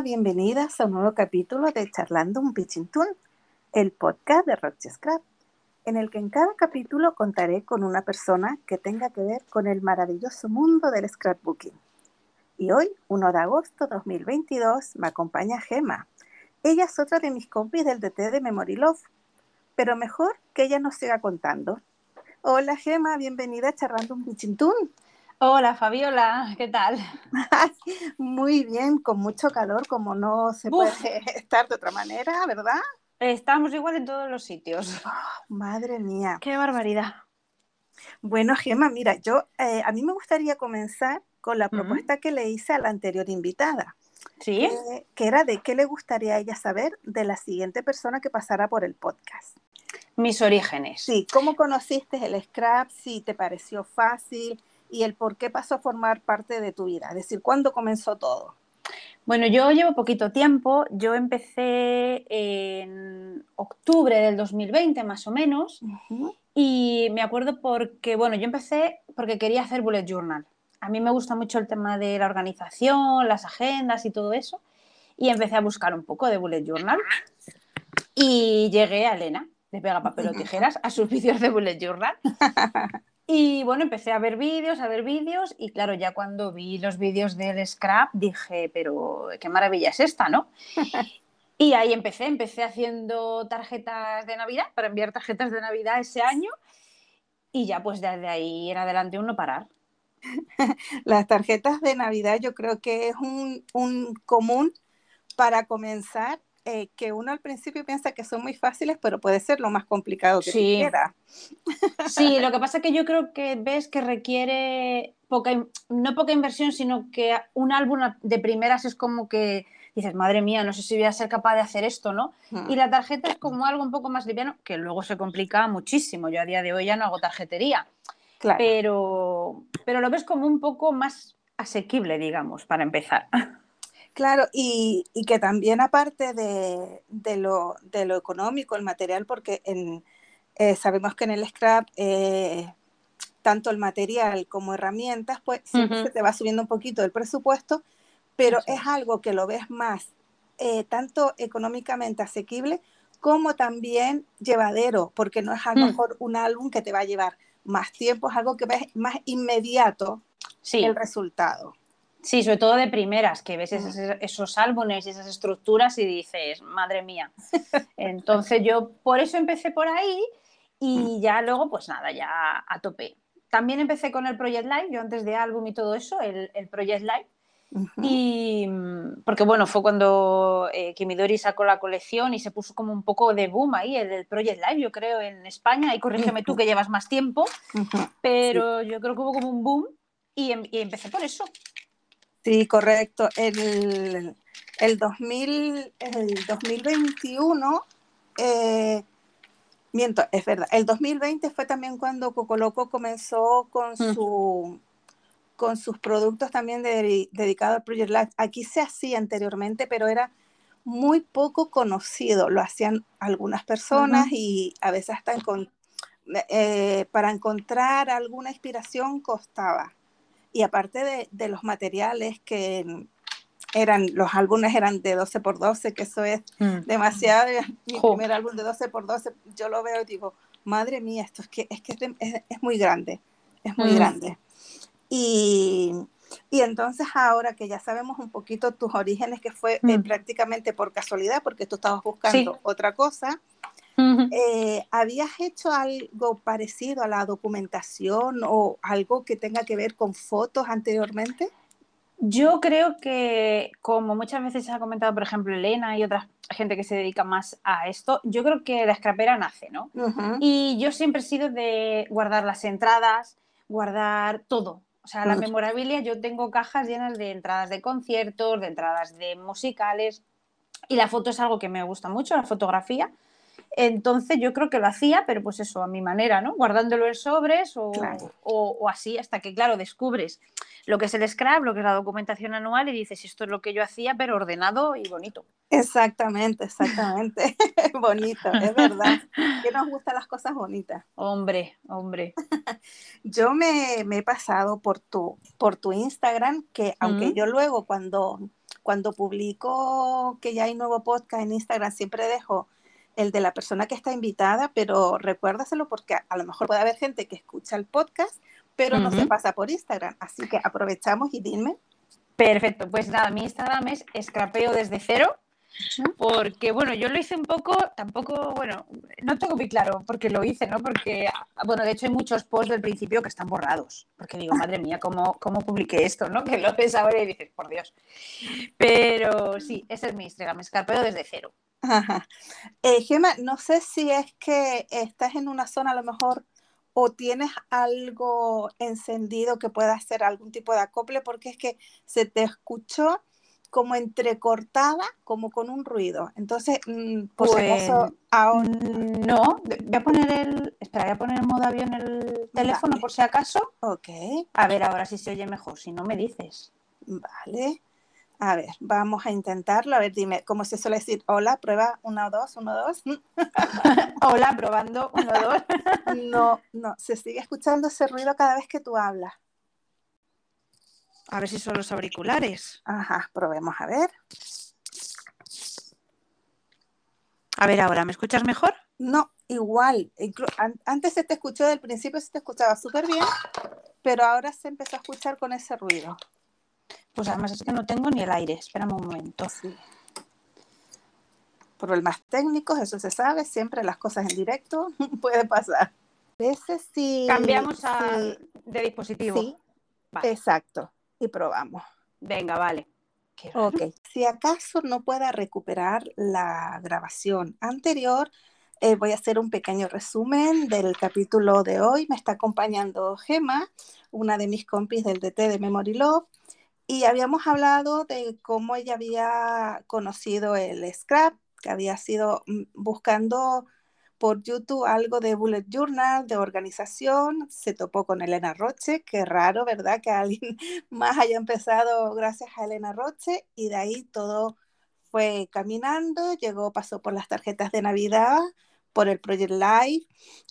bienvenidas a un nuevo capítulo de Charlando un Pichintún, el podcast de Roche Scrap, en el que en cada capítulo contaré con una persona que tenga que ver con el maravilloso mundo del scrapbooking. Y hoy, 1 de agosto de 2022, me acompaña Gema. Ella es otra de mis compis del DT de Memory Love, pero mejor que ella nos siga contando. Hola Gema, bienvenida a Charlando un Pichintún. Hola Fabiola, ¿qué tal? Muy bien, con mucho calor, como no se puede estar de otra manera, ¿verdad? Estamos igual en todos los sitios. Oh, madre mía. Qué barbaridad. Bueno, Gemma, mira, yo eh, a mí me gustaría comenzar con la propuesta que le hice a la anterior invitada. Sí. que era de qué le gustaría a ella saber de la siguiente persona que pasara por el podcast. Mis orígenes. Sí, ¿cómo conociste el scrap? Si te pareció fácil, y el por qué pasó a formar parte de tu vida, es decir, ¿cuándo comenzó todo? Bueno, yo llevo poquito tiempo, yo empecé en octubre del 2020 más o menos y me acuerdo porque, bueno, yo empecé porque quería hacer bullet journal. A mí me gusta mucho el tema de la organización, las agendas y todo eso y empecé a buscar un poco de bullet journal y llegué a Elena de Pega Papel o Tijeras a sus vídeos de bullet journal Y bueno, empecé a ver vídeos, a ver vídeos y claro, ya cuando vi los vídeos del scrap dije, pero qué maravilla es esta, ¿no? y ahí empecé, empecé haciendo tarjetas de Navidad, para enviar tarjetas de Navidad ese año y ya pues desde ahí en adelante uno parar. Las tarjetas de Navidad yo creo que es un, un común para comenzar eh, que uno al principio piensa que son muy fáciles, pero puede ser lo más complicado que sí. quiera. Sí, lo que pasa es que yo creo que ves que requiere poca, no poca inversión, sino que un álbum de primeras es como que dices, madre mía, no sé si voy a ser capaz de hacer esto, ¿no? Hmm. Y la tarjeta es como algo un poco más liviano, que luego se complica muchísimo. Yo a día de hoy ya no hago tarjetería. Claro. Pero, pero lo ves como un poco más asequible, digamos, para empezar. Claro, y, que también aparte de, lo, económico, el material, porque eh, sabemos que en el scrap eh, tanto el material como herramientas, pues siempre se te va subiendo un poquito el presupuesto, pero es algo que lo ves más eh, tanto económicamente asequible como también llevadero, porque no es a lo mm. mejor un álbum que te va a llevar más tiempo, es algo que ves más inmediato el resultado. Sí, sobre todo de primeras, que ves esos, álbumes y esas estructuras y dices, madre mía. Entonces yo por eso empecé por ahí y ya luego, pues nada, ya a tope. También empecé con el Project Live, yo antes de álbum y todo eso, el, Project Live. Y porque bueno, fue cuando eh, Kimidori sacó la colección y se puso como un poco de boom ahí, el, Project Live, yo creo, en España, y corrígeme tú que llevas más tiempo, pero yo creo que hubo como un boom y, em, y empecé por eso. Sí, correcto. El, el, 2000, el 2021, eh, miento, es verdad, el 2020 fue también cuando Cocoloco comenzó con, mm. su, con sus productos también dedicados al Project Life. Aquí se hacía anteriormente, pero era muy poco conocido. Lo hacían algunas personas y a veces hasta eh, para encontrar alguna inspiración costaba. Y aparte de, los materiales que eran, los álbumes eran de 12 por 12, que eso es mm. demasiado. Mi primer álbum de 12 por 12, yo lo veo y digo, madre mía, esto es que es, que es, muy grande, es muy mm. grande. Y, y, entonces ahora que ya sabemos un poquito tus orígenes, que fue eh, mm. prácticamente por casualidad, porque tú estabas buscando otra cosa, eh, ¿Habías hecho algo parecido a la documentación o algo que tenga que ver con fotos anteriormente? Yo creo que, como muchas veces se ha comentado, por ejemplo, Elena y otra gente que se dedica más a esto, yo creo que la escrapera nace, ¿no? Y yo siempre he sido de guardar las entradas, guardar todo. O sea, la memorabilia, yo tengo cajas llenas de entradas de conciertos, de entradas de musicales, y la foto es algo que me gusta mucho, la fotografía. Entonces yo creo que lo hacía, pero pues eso, a mi manera, ¿no? Guardándolo en sobres o, o, así, hasta que, claro, descubres lo que es el Scrap, lo que es la documentación anual y dices, esto es lo que yo hacía, pero ordenado y bonito. Exactamente, exactamente. bonito, es verdad. Que nos gustan las cosas bonitas. Hombre, hombre. yo me, he pasado por tu, por tu Instagram, que aunque yo luego cuando, cuando publico que ya hay nuevo podcast en Instagram, siempre dejo el de la persona que está invitada, pero recuérdaselo porque a, lo mejor puede haber gente que escucha el podcast, pero no se pasa por Instagram. Así que aprovechamos y dime. Perfecto, pues nada, mi Instagram es escrapeo desde cero, porque bueno, yo lo hice un poco, tampoco, bueno, no tengo muy claro porque lo hice, ¿no? Porque, bueno, de hecho hay muchos posts del principio que están borrados, porque digo, madre mía, ¿cómo, cómo publiqué esto, no? Que lo ves ahora y dices, por Dios. Pero sí, ese es mi Instagram, escrapeo desde cero. Ajá. Eh, Gemma, no sé si es que estás en una zona a lo mejor o tienes algo encendido que pueda hacer algún tipo de acople, porque es que se te escuchó como entrecortada, como con un ruido. Entonces, mm, por si acaso, pues, No, voy a poner el. Espera, voy a poner en modo avión el teléfono por si acaso. Ok. A ver ahora si se oye mejor, si no me dices. Vale. A ver, vamos a intentarlo. A ver, dime, ¿cómo se suele decir? Hola, prueba, uno, dos, uno, dos. Hola, probando, uno, dos. no, no, se sigue escuchando ese ruido cada vez que tú hablas. A ver si son los auriculares. Ajá, probemos a ver. A ver ahora, ¿me escuchas mejor? No, igual. Antes se te escuchó, del principio se te escuchaba súper bien, pero ahora se empezó a escuchar con ese ruido. Pues además es que no tengo ni el aire. Espérame un momento. Sí. Problemas técnicos, eso se sabe. Siempre las cosas en directo puede pasar. Veces si Cambiamos de dispositivo. Sí, exacto. Y probamos. Venga, vale. Ok. Si acaso no pueda recuperar la grabación anterior, eh, voy a hacer un pequeño resumen del capítulo de hoy. Me está acompañando Gema, una de mis compis del DT de Memory Love. Y habíamos hablado de cómo ella había conocido el scrap, que había sido mm, buscando por YouTube algo de bullet journal, de organización, se topó con Elena Roche, qué raro, ¿verdad? Que alguien más haya empezado gracias a Elena Roche y de ahí todo fue caminando, llegó, pasó por las tarjetas de Navidad, por el Project Live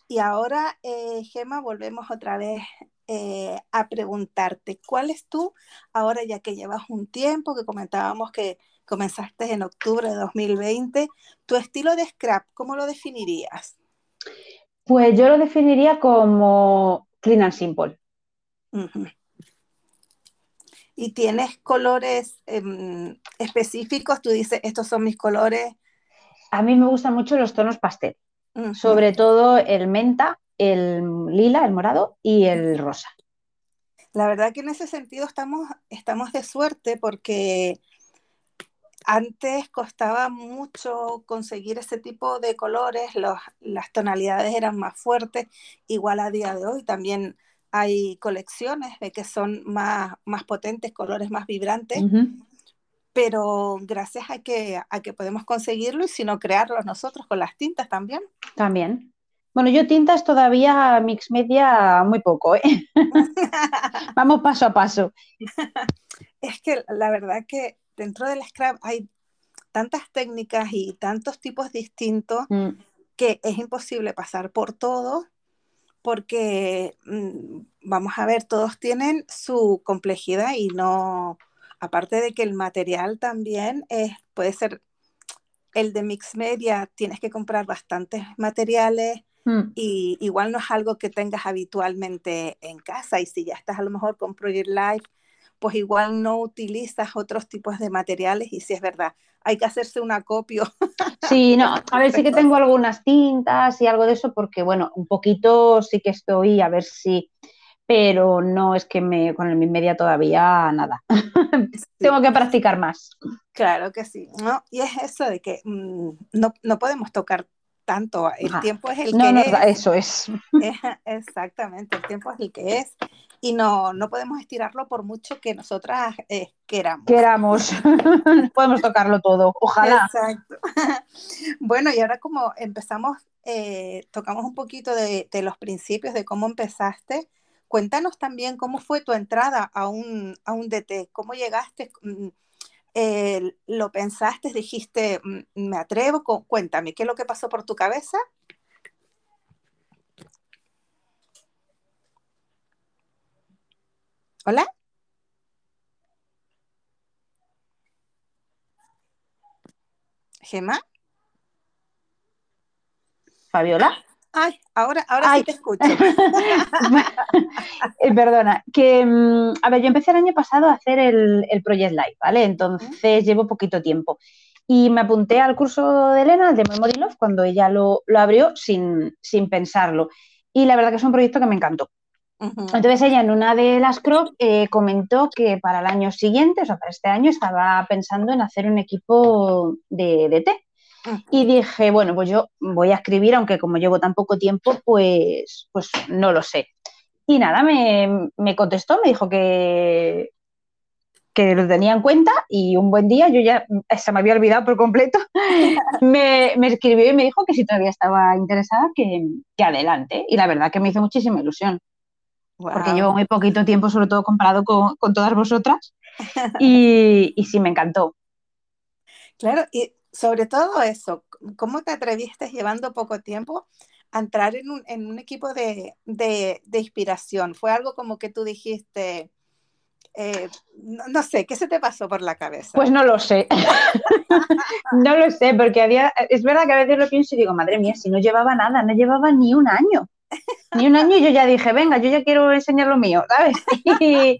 y ahora, eh, Gema, volvemos otra vez eh, a preguntarte, ¿cuál es tú, ahora ya que llevas un tiempo, que comentábamos que comenzaste en octubre de 2020, tu estilo de scrap, ¿cómo lo definirías? Pues yo lo definiría como clean and simple. ¿Y tienes colores em, específicos? Tú dices, estos son mis colores. A mí me gustan mucho los tonos pastel, sobre todo el menta el lila, el morado y el rosa. La verdad que en ese sentido estamos, estamos de suerte porque antes costaba mucho conseguir ese tipo de colores, las tonalidades eran más fuertes, igual a día de hoy también hay colecciones de que son más, más potentes, colores más vibrantes, pero gracias a que, a que podemos conseguirlo y si no crearlos nosotros con las tintas también. También. Bueno, yo tintas todavía mix media muy poco, ¿eh? Vamos paso a paso. Es que la verdad que dentro del scrap hay tantas técnicas y tantos tipos distintos mm. que es imposible pasar por todo porque, mm, vamos a ver, todos tienen su complejidad y no, aparte de que el material también es, puede ser el de mix media, tienes que comprar bastantes materiales, Mm. Y igual no es algo que tengas habitualmente en casa y si ya estás a lo mejor con Project Life, pues igual no utilizas otros tipos de materiales y si es verdad, hay que hacerse un acopio. Sí, no, a ver, sí que tengo algunas tintas y algo de eso porque, bueno, un poquito sí que estoy, a ver si, pero no es que me, con el media todavía nada. tengo que practicar más. Claro que sí, ¿no? Y es eso de que mm, no, no podemos tocar tanto, el tiempo es el que es. Eso es. Exactamente, el tiempo es el que es y no, no podemos estirarlo por mucho que nosotras eh, queramos. Queramos, podemos tocarlo todo, ojalá. Exacto. bueno, y ahora como empezamos, eh, tocamos un poquito de, los principios, de cómo empezaste, cuéntanos también cómo fue tu entrada a un, a un DT, cómo llegaste, mm, eh, lo pensaste, dijiste, me atrevo, cuéntame, ¿qué es lo que pasó por tu cabeza? Hola. Gema. Fabiola. Ay, ahora, ahora sí te escucho. Perdona, que mm, a ver, yo empecé el año pasado a hacer el, Project Live, ¿vale? Entonces llevo poquito tiempo. Y me apunté al curso de Elena, el de Memory Love, cuando ella lo, abrió sin, sin pensarlo. Y la verdad que es un proyecto que me encantó. Entonces ella en una de las crocs eh, comentó que para el año siguiente, o sea, para este año, estaba pensando en hacer un equipo de, de té. Y dije, bueno, pues yo voy a escribir, aunque como llevo tan poco tiempo, pues, pues no lo sé. Y nada, me, me contestó, me dijo que, que lo tenía en cuenta y un buen día, yo ya se me había olvidado por completo, me, me, escribió y me dijo que si todavía estaba interesada, que, que, adelante. Y la verdad que me hizo muchísima ilusión porque llevo muy poquito tiempo, sobre todo comparado con, todas vosotras, y, sí, me encantó. Claro, y sobre todo eso, ¿cómo te atreviste llevando poco tiempo a entrar en un, equipo de, inspiración? ¿Fue algo como que tú dijiste, eh, no, sé, ¿qué se te pasó por la cabeza? Pues no lo sé. no lo sé, porque había, es verdad que a veces lo pienso y digo, madre mía, si no llevaba nada, no llevaba ni un año. Ni un año yo ya dije, venga, yo ya quiero enseñar lo mío, ¿sabes? Y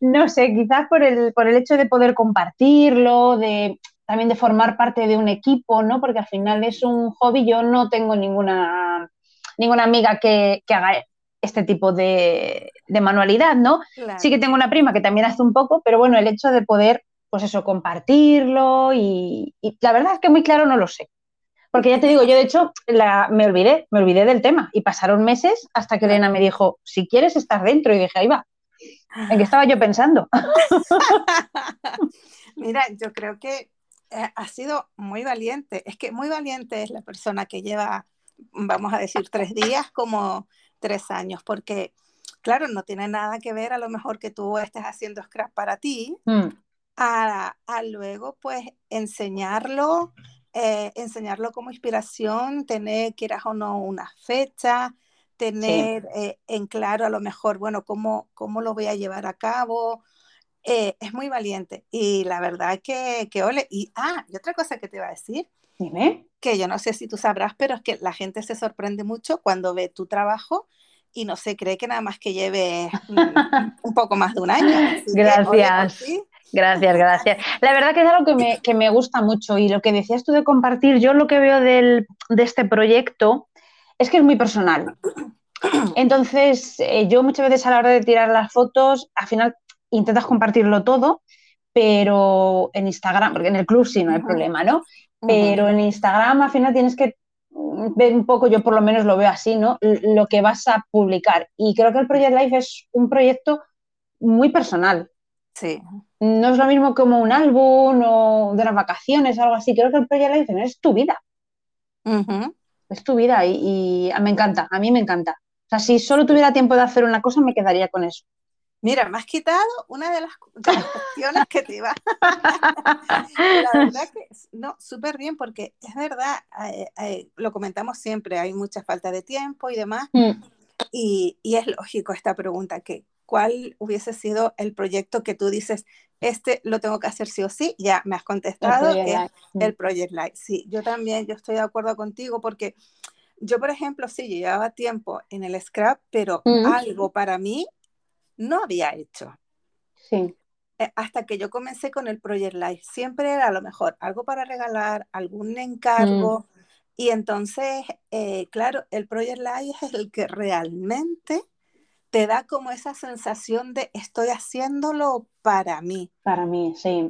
no sé, quizás por el hecho de poder compartirlo, de también de formar parte de un equipo, ¿no? Porque al final es un hobby, yo no tengo ninguna, ninguna amiga que, haga este tipo de, manualidad, ¿no? Sí que tengo una prima que también hace un poco, pero bueno, el hecho de poder, pues eso, compartirlo y la verdad es que muy claro no lo sé. Porque ya te digo, yo de hecho me olvidé, me olvidé del tema y pasaron meses hasta que Elena me dijo, si quieres estar dentro, y dije, ahí va. ¿En qué estaba yo pensando? Mira, yo creo que ha sido muy valiente. Es que muy valiente es la persona que lleva, vamos a decir, tres días como tres años, porque, claro, no tiene nada que ver a lo mejor que tú estés haciendo scrap para ti, mm. a, a, luego pues enseñarlo, eh, enseñarlo como inspiración, tener, quieras o no, una fecha, tener eh, en claro a lo mejor, bueno, cómo, cómo lo voy a llevar a cabo. Eh, es muy valiente y la verdad que, que ole. Y, ah, y otra cosa que te iba a decir, Dime. que yo no sé si tú sabrás, pero es que la gente se sorprende mucho cuando ve tu trabajo y no se cree que nada más que lleve un poco más de un año. Gracias. Gracias, gracias. La verdad que es algo que me, que me, gusta mucho y lo que decías tú de compartir, yo lo que veo del, de este proyecto es que es muy personal. Entonces, eh, yo muchas veces a la hora de tirar las fotos, al final intentas compartirlo todo, pero en Instagram, porque en el club sí no hay problema, ¿no? Pero en Instagram al final tienes que ver un poco, yo por lo menos lo veo así, ¿no? Lo que vas a publicar. Y creo que el Project Life es un proyecto muy personal. Sí no es lo mismo como un álbum o de las vacaciones o algo así. Creo que el Project Life es tu vida. Es tu vida y, me encanta, a mí me encanta. O sea, si solo tuviera tiempo de hacer una cosa, me quedaría con eso. Mira, me has quitado una de las, cuestiones que te iba. La verdad que, no, súper bien, porque es verdad, eh, eh, lo comentamos siempre, hay mucha falta de tiempo y demás. Mm. Y, y, es lógico esta pregunta, que ¿cuál hubiese sido el proyecto que tú dices, este lo tengo que hacer sí o sí, ya me has contestado, el es el Project Light. Sí, yo también, yo estoy de acuerdo contigo porque yo, por ejemplo, sí, llevaba tiempo en el scrap, pero algo para mí no había hecho. Sí. Eh, hasta que yo comencé con el Project Life. Siempre era a lo mejor algo para regalar, algún encargo. Mm. Y entonces, eh, claro, el Project Life es el que realmente te da como esa sensación de estoy haciéndolo para mí. Para mí, sí.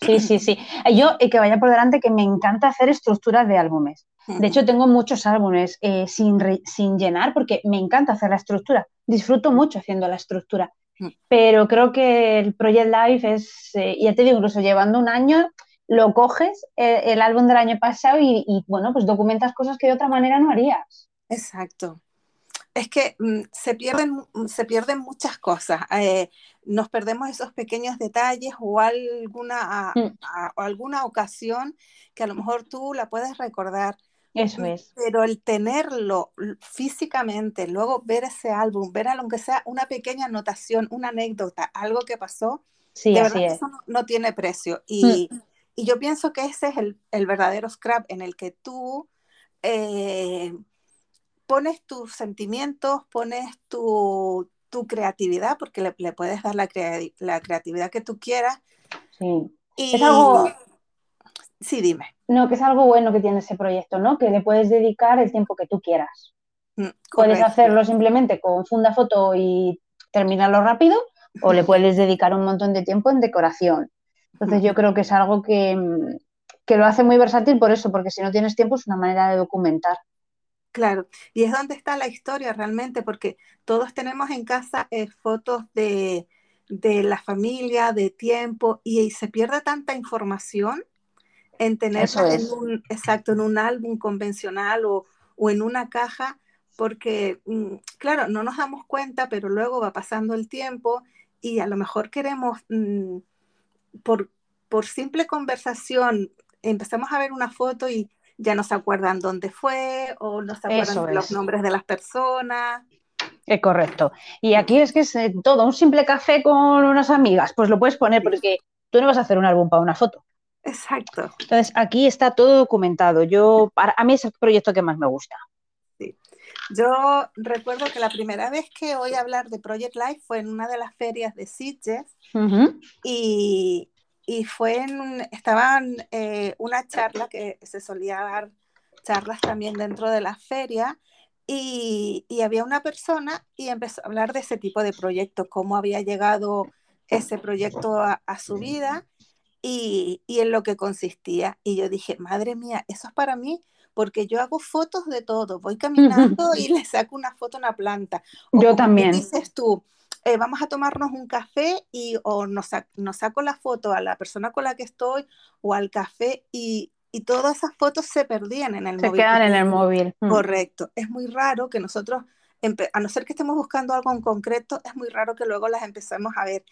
Sí, sí, sí. Yo, y que vaya por delante, que me encanta hacer estructuras de álbumes. De hecho, tengo muchos álbumes eh, sin, sin llenar porque me encanta hacer la estructura. Disfruto mucho haciendo la estructura. Mm. Pero creo que el Project Life es, eh, ya te digo, incluso llevando un año, lo coges eh, el, álbum del año pasado y, bueno, pues documentas cosas que de otra manera no harías. Exacto. Es que mm, se, pierden, mm, se pierden muchas cosas. Eh, nos perdemos esos pequeños detalles o alguna, o alguna ocasión que a lo mejor tú la puedes recordar eso es. Pero el tenerlo físicamente, luego ver ese álbum, ver aunque sea una pequeña anotación, una anécdota, algo que pasó, sí, así eso no, tiene precio. Y, mm. y, yo pienso que ese es el, el verdadero scrap en el que tú eh, pones tus sentimientos, pones tu, tu creatividad, porque le, le puedes dar la, la, creatividad que tú quieras. Sí. Y, es algo Sí, dime. No, que es algo bueno que tiene ese proyecto, ¿no? Que le puedes dedicar el tiempo que tú quieras. Mm, puedes hacerlo simplemente con funda foto y terminarlo rápido, o le puedes dedicar un montón de tiempo en decoración. Entonces yo creo que es algo que, mm, que lo hace muy versátil por eso, porque si no tienes tiempo es una manera de documentar. Claro, y es donde está la historia realmente, porque todos tenemos en casa eh, fotos de, de, la familia, de tiempo, y, se pierde tanta información en tenerla en un, exacto, en un álbum convencional o, o en una caja, porque, mm, claro, no nos damos cuenta, pero luego va pasando el tiempo y a lo mejor queremos, mm, por, por simple conversación, empezamos a ver una foto y ya no se acuerdan dónde fue o no se acuerdan los nombres de las personas. Es correcto. Y aquí es que es eh, todo, un simple café con unas amigas, pues lo puedes poner porque tú no vas a hacer un álbum para una foto. Exacto. Entonces, aquí está todo documentado. Yo, para, a mí es el proyecto que más me gusta. Sí. Yo recuerdo que la primera vez que oí hablar de Project Life fue en una de las ferias de Sitges y, y, fue en, estaban eh, una charla que se solía dar charlas también dentro de la feria y, y, había una persona y empezó a hablar de ese tipo de proyectos, cómo había llegado ese proyecto a, a su vida y, en lo que consistía. Y yo dije, madre mía, eso es para mí, porque yo hago fotos de todo, voy caminando y le saco una foto a una planta. yo también. Dices tú, eh, vamos a tomarnos un café y o nos, saco la foto a la persona con la que estoy o al café y, y todas esas fotos se perdían en el móvil. Se quedan en el móvil. Mm. Correcto. Es muy raro que nosotros, a no ser que estemos buscando algo en concreto, es muy raro que luego las empecemos a ver.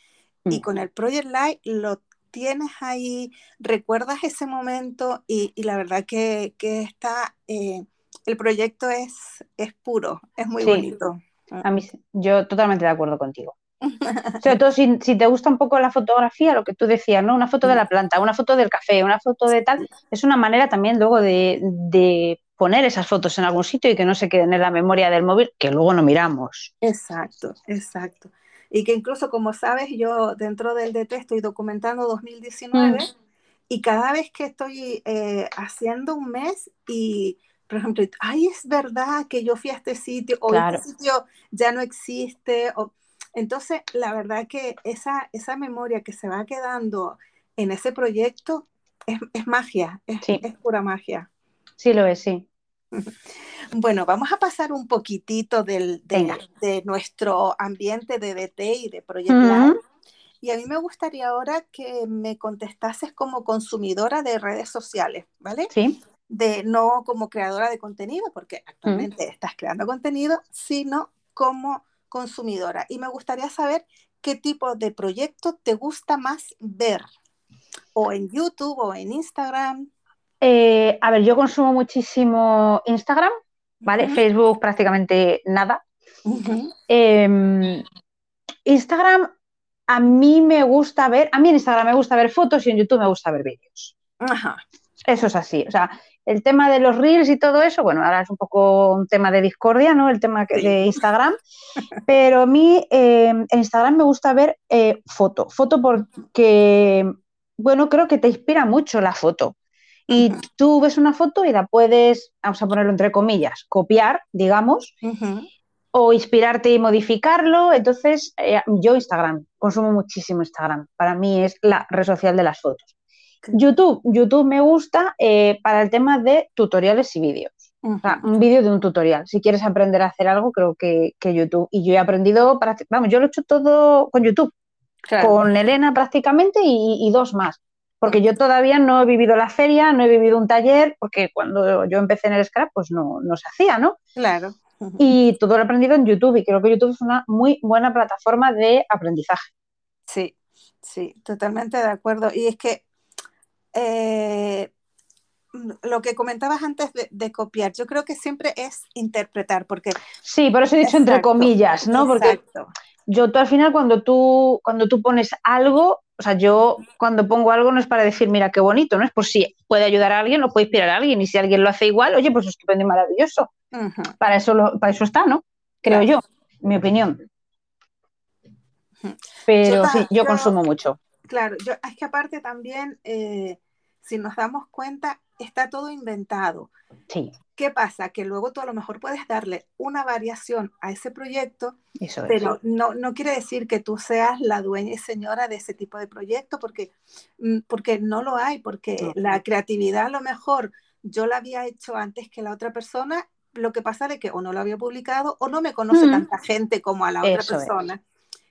Y mm. con el Project Light lo tienes ahí, recuerdas ese momento y, la verdad que, está, eh, el proyecto es, es puro, es muy bonito. A mí, yo totalmente de acuerdo contigo. Sobre todo si, te gusta un poco la fotografía, lo que tú decías, ¿no? Una foto de la planta, una foto del café, una foto de tal, es una manera también luego de, de poner esas fotos en algún sitio y que no se queden en la memoria del móvil, que luego no miramos. Exacto, exacto y que incluso, como sabes, yo dentro del DT estoy documentando 2019 mm. y cada vez que estoy eh, haciendo un mes y, por ejemplo, ay, es verdad que yo fui a este sitio o este sitio ya no existe. O... Entonces, la verdad que esa, esa memoria que se va quedando en ese proyecto es, es magia, es, es pura magia. Sí, lo es, sí. Bueno, vamos a pasar un poquitito del, de, nuestro ambiente de DT y de proyectar. Y a mí me gustaría ahora que me contestases como consumidora de redes sociales, ¿vale? Sí. De no como creadora de contenido, porque actualmente estás creando contenido, sino como consumidora. Y me gustaría saber qué tipo de proyecto te gusta más ver, o en YouTube o en Instagram. Eh, a ver, yo consumo muchísimo Instagram, ¿vale? Facebook prácticamente nada. Em, Instagram, a mí me gusta ver, a mí en Instagram me gusta ver fotos y en YouTube me gusta ver vídeos. Eso es así. O sea, el tema de los reels y todo eso, bueno, ahora es un poco un tema de discordia, ¿no? El tema de Instagram. Pero a mí em, en Instagram me gusta ver eh, foto. Foto porque, bueno, creo que te inspira mucho la foto. Y tú ves una foto y la puedes, vamos a ponerlo entre comillas, copiar, digamos, o inspirarte y modificarlo. Entonces, eh, yo Instagram, consumo muchísimo Instagram. Para mí es la red social de las fotos. YouTube, YouTube me gusta eh, para el tema de tutoriales y vídeos. O sea, un vídeo de un tutorial. Si quieres aprender a hacer algo, creo que, YouTube. Y yo he aprendido, vamos, yo lo he hecho todo con YouTube. Con Elena prácticamente y, dos más. Porque yo todavía no he vivido la feria, no he vivido un taller, porque cuando yo empecé en el Scrap, pues no, no se hacía, ¿no? Claro. Y todo lo he aprendido en YouTube y creo que YouTube es una muy buena plataforma de aprendizaje. Sí, sí, totalmente de acuerdo. Y es que eh, lo que comentabas antes de, copiar, yo creo que siempre es interpretar, porque... Sí, por eso he dicho entre comillas, ¿no? Porque yo tú al final cuando tú, cuando tú pones algo, o sea, yo cuando pongo algo no es para decir, mira qué bonito, ¿no? Es por si puede ayudar a alguien o puede inspirar a alguien, y si alguien lo hace igual, oye, pues estupendo y maravilloso. para, eso para eso está, ¿no? Creo yo, mi opinión. Pero sí, yo, consumo mucho. Claro, yo, es que aparte también, eh, si nos damos cuenta, está todo inventado. Sí. ¿Qué pasa? Que luego tú a lo mejor puedes darle una variación a ese proyecto, pero no, no quiere decir que tú seas la dueña y señora de ese tipo de proyecto, porque, mm, porque no lo hay, porque la creatividad a lo mejor yo la había hecho antes que la otra persona, lo que pasa es que o no lo había publicado o no me conoce tanta gente como a la otra persona.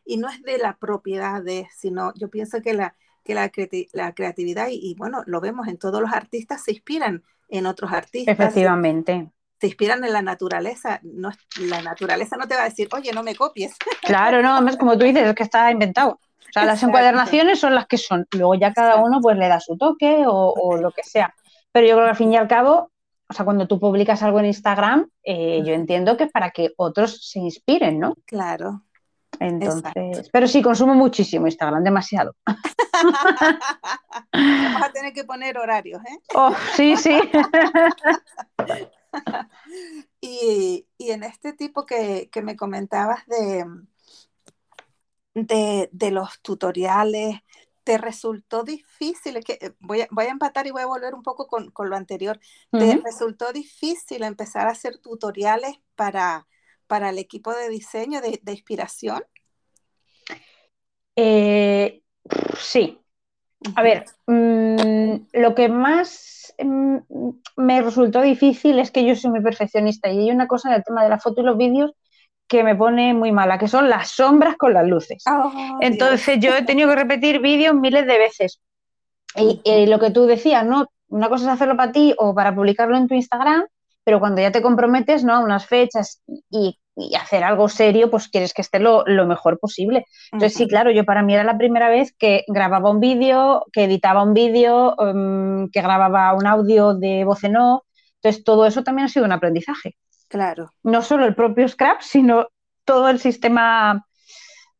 Y no es de la propiedad de, sino yo pienso que la, que la, la creatividad, y, bueno, lo vemos en todos los artistas, se inspiran en otros artistas. Efectivamente. Se, inspiran en la naturaleza. No, la naturaleza no te va a decir, oye, no me copies. Claro, no, como tú dices, es que está inventado. O sea, las encuadernaciones son las que son. Luego ya cada uno pues le da su toque o, lo que sea. Pero yo creo que al fin y al cabo, o sea, cuando tú publicas algo en Instagram, eh, yo entiendo que es para que otros se inspiren, ¿no? Claro, entonces, pero sí, consumo muchísimo Instagram, demasiado. Vamos a tener que poner horarios, ¿eh? Oh, sí, sí. y, en este tipo que, me comentabas de, de, los tutoriales, ¿te resultó difícil? que eh, voy a, voy a empatar y voy a volver un poco con, lo anterior. ¿Te resultó difícil empezar a hacer tutoriales para, para el equipo de diseño, de, de inspiración? Eh, sí. A ver, mm, lo que más mm, me resultó difícil es que yo soy muy perfeccionista y hay una cosa en el tema de la foto y los vídeos que me pone muy mala, que son las sombras con las luces. Oh, Entonces yo he tenido que repetir vídeos miles de veces. Y, y, lo que tú decías, ¿no? Una cosa es hacerlo para ti o para publicarlo en tu Instagram, pero cuando ya te comprometes, ¿no? A unas fechas y y hacer algo serio, pues quieres que esté lo, mejor posible. Entonces, sí, claro, yo para mí era la primera vez que grababa un vídeo, que editaba un vídeo, em, que grababa un audio de voz en off. Entonces, todo eso también ha sido un aprendizaje. Claro. No solo el propio Scrap, sino todo el sistema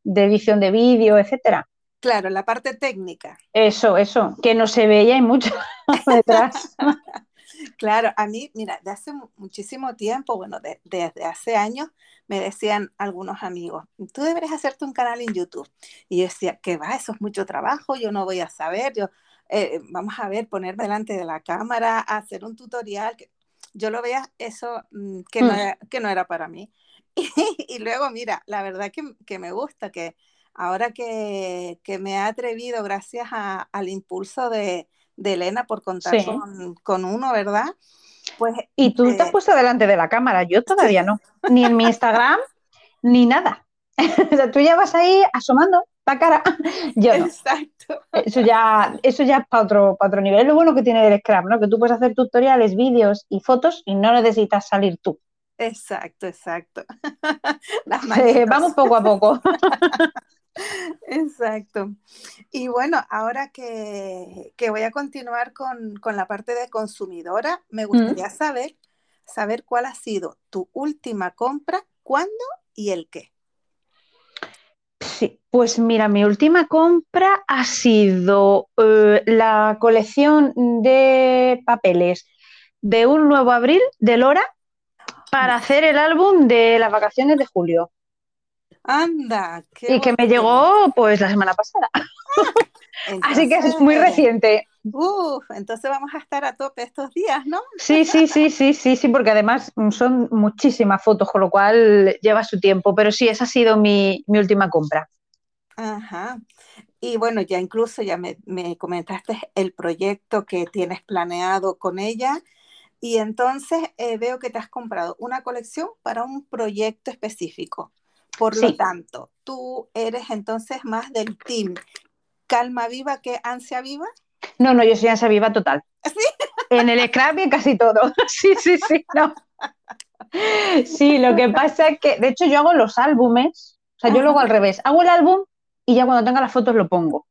de edición de vídeo, etcétera. Claro, la parte técnica. Eso, eso, que no se veía y mucho detrás. Claro, a mí, mira, de hace muchísimo tiempo, bueno, desde hace años, me decían algunos amigos, tú deberías hacerte un canal en YouTube. Y yo decía, que va, eso es mucho trabajo, yo no voy a saber, yo, eh, vamos a ver, ponerme delante de la cámara, hacer un tutorial. Que yo lo veía eso mm, que, no mm. era, que no era para mí. Y, luego, mira, la verdad que, que me gusta, que ahora que, que, me he atrevido gracias al impulso de, de Elena por contar con, uno, ¿verdad? Pues, y tú te has eh, puesto delante de la cámara, yo todavía no, ni en mi Instagram, ni nada. o sea, tú ya vas ahí asomando la cara, yo no. Exacto. Eso ya, eso ya es para otro, para otro nivel. Es lo bueno que tiene el Scrap, ¿no? Que tú puedes hacer tutoriales, vídeos y fotos y no necesitas salir tú. Exacto, exacto. vamos poco a poco. Exacto. Y bueno, ahora que, voy a continuar con, la parte de consumidora, me gustaría saber, saber cuál ha sido tu última compra, cuándo y el qué. Sí, pues mira, mi última compra ha sido eh, la colección de papeles de un nuevo abril de Lora para hacer el álbum de las vacaciones de julio. Anda. y que me llegó pues la semana pasada. Así que es muy reciente. Uf, entonces vamos a estar a tope estos días, ¿no? Sí, sí, sí, sí, sí, sí, porque además son muchísimas fotos, con lo cual lleva su tiempo. Pero sí, esa ha sido mi, última compra. Ajá. Y bueno, ya incluso ya me, me comentaste el proyecto que tienes planeado con ella. Y entonces eh, veo que te has comprado una colección para un proyecto específico. Por lo tanto, tú eres entonces más del team calma viva que ansia viva. No, no, yo soy ansia viva total. ¿Sí? En el scrap y en casi todo. Sí, sí, sí, no. Sí, lo que pasa es que, de hecho, yo hago los álbumes, o sea, yo luego al revés, hago el álbum y ya cuando tenga las fotos lo pongo.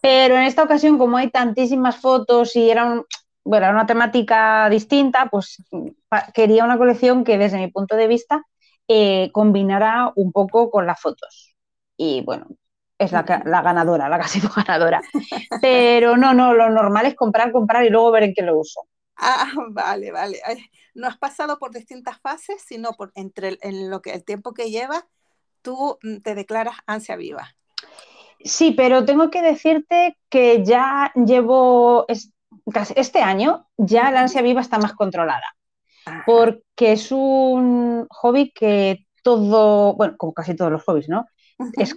Pero en esta ocasión, como hay tantísimas fotos y era, bueno, una temática distinta, pues quería una colección que desde mi punto de vista eh, combinara un poco con las fotos. Y bueno, es la, la, ganadora, la que ha sido ganadora. Pero no, no, lo normal es comprar, comprar y luego ver en qué lo uso. Ah, vale, vale. No has pasado por distintas fases, sino por entre en lo que el tiempo que llevas, tú mm, te declaras ansia viva. Sí, pero tengo que decirte que ya llevo este año, ya la ansia viva está más controlada. Porque es un hobby que todo, bueno, como casi todos los hobbies, ¿no?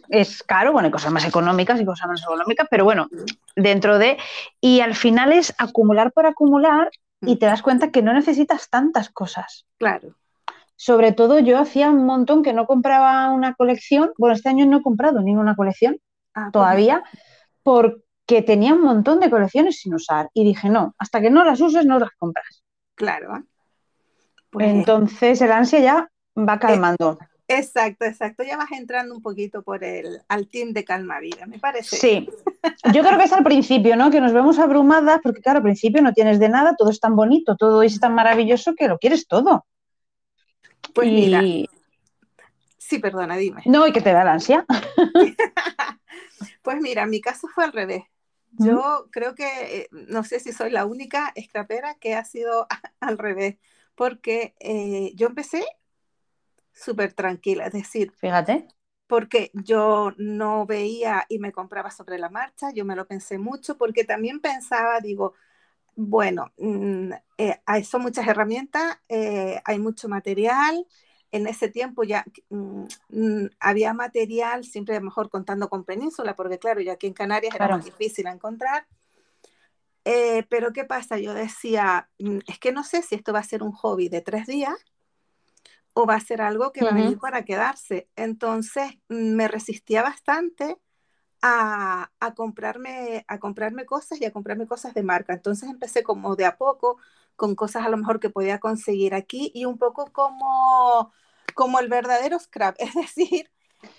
Es, caro, bueno, hay cosas más económicas y cosas más económicas, pero bueno, dentro de... Y al final es acumular por acumular y te das cuenta que no necesitas tantas cosas. Claro. Sobre todo yo hacía un montón que no compraba una colección, bueno, este año no he comprado ninguna colección ah, pues todavía, porque tenía un montón de colecciones sin usar y dije, no, hasta que no las uses no las compras. Claro. Pues Entonces el ansia ya va eh, calmando. Exacto, exacto. Ya vas entrando un poquito por el al team de calma vida, me parece. Sí. Yo creo que es al principio, ¿no? Que nos vemos abrumadas, porque claro, al principio no tienes de nada, todo es tan bonito, todo es tan maravilloso que lo quieres todo. Pues mira. Sí, perdona, dime. No, y que te da la ansia. pues mira, mi caso fue al revés. Yo creo que, eh, no sé si soy la única escrapera que ha sido al revés, porque eh, yo empecé súper tranquila, es decir, fíjate. Porque yo no veía y me compraba sobre la marcha, yo me lo pensé mucho, porque también pensaba, digo, bueno, mm, eh, hay, son muchas herramientas, eh, hay mucho material. En ese tiempo ya mm, mm, había material, siempre mejor contando con Península, porque claro, ya aquí en Canarias era más difícil encontrar. Eh, pero ¿qué pasa? Yo decía, es que no sé si esto va a ser un hobby de tres días o va a ser algo que va a venir para quedarse. Entonces me resistía bastante a, comprarme, a comprarme cosas y a comprarme cosas de marca. Entonces empecé como de a poco, con cosas a lo mejor que podía conseguir aquí y un poco como, como el verdadero scrap, es decir...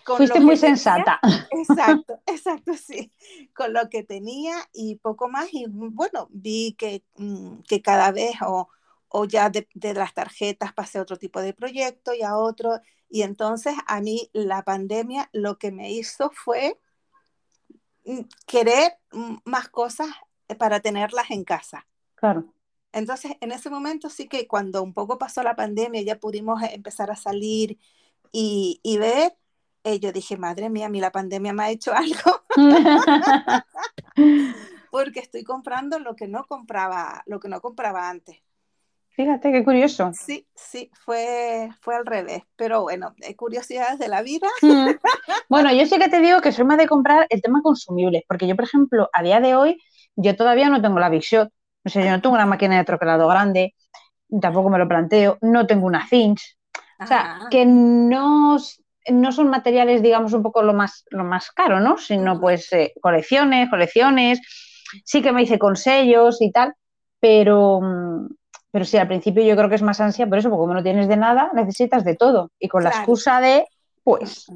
Fuiste muy sensata. Exacto, exacto, sí. Con lo que tenía y poco más. Y bueno, vi que, mm, que cada vez o, o ya de, las tarjetas pasé a otro tipo de proyecto y a otro. Y entonces a mí la pandemia lo que me hizo fue mm, querer mm, más cosas eh, para tenerlas en casa. Claro. Entonces, en ese momento sí que cuando un poco pasó la pandemia, ya pudimos eh, empezar a salir y, ver, eh, yo dije, madre mía, a mí la pandemia me ha hecho algo. Porque estoy comprando lo que no compraba, lo que no compraba antes. Fíjate, qué curioso. Sí, sí, fue, fue al revés, pero bueno, curiosidades de la vida. Mm. Bueno, yo sí que te digo que soy más de comprar el tema consumibles, porque yo, por ejemplo, a día de hoy, yo todavía no tengo la Big Shot, o sea, yo no tengo una máquina de troquelado grande, tampoco me lo planteo, no tengo una Finch, o sea, que no, no son materiales, digamos, un poco lo más, lo más caro, ¿no? Sino pues eh, colecciones, colecciones, sí que me hice con sellos y tal, pero mm, pero sí, al principio yo creo que es más ansia, por eso, porque como no tienes de nada, necesitas de todo. Y con la excusa de, pues.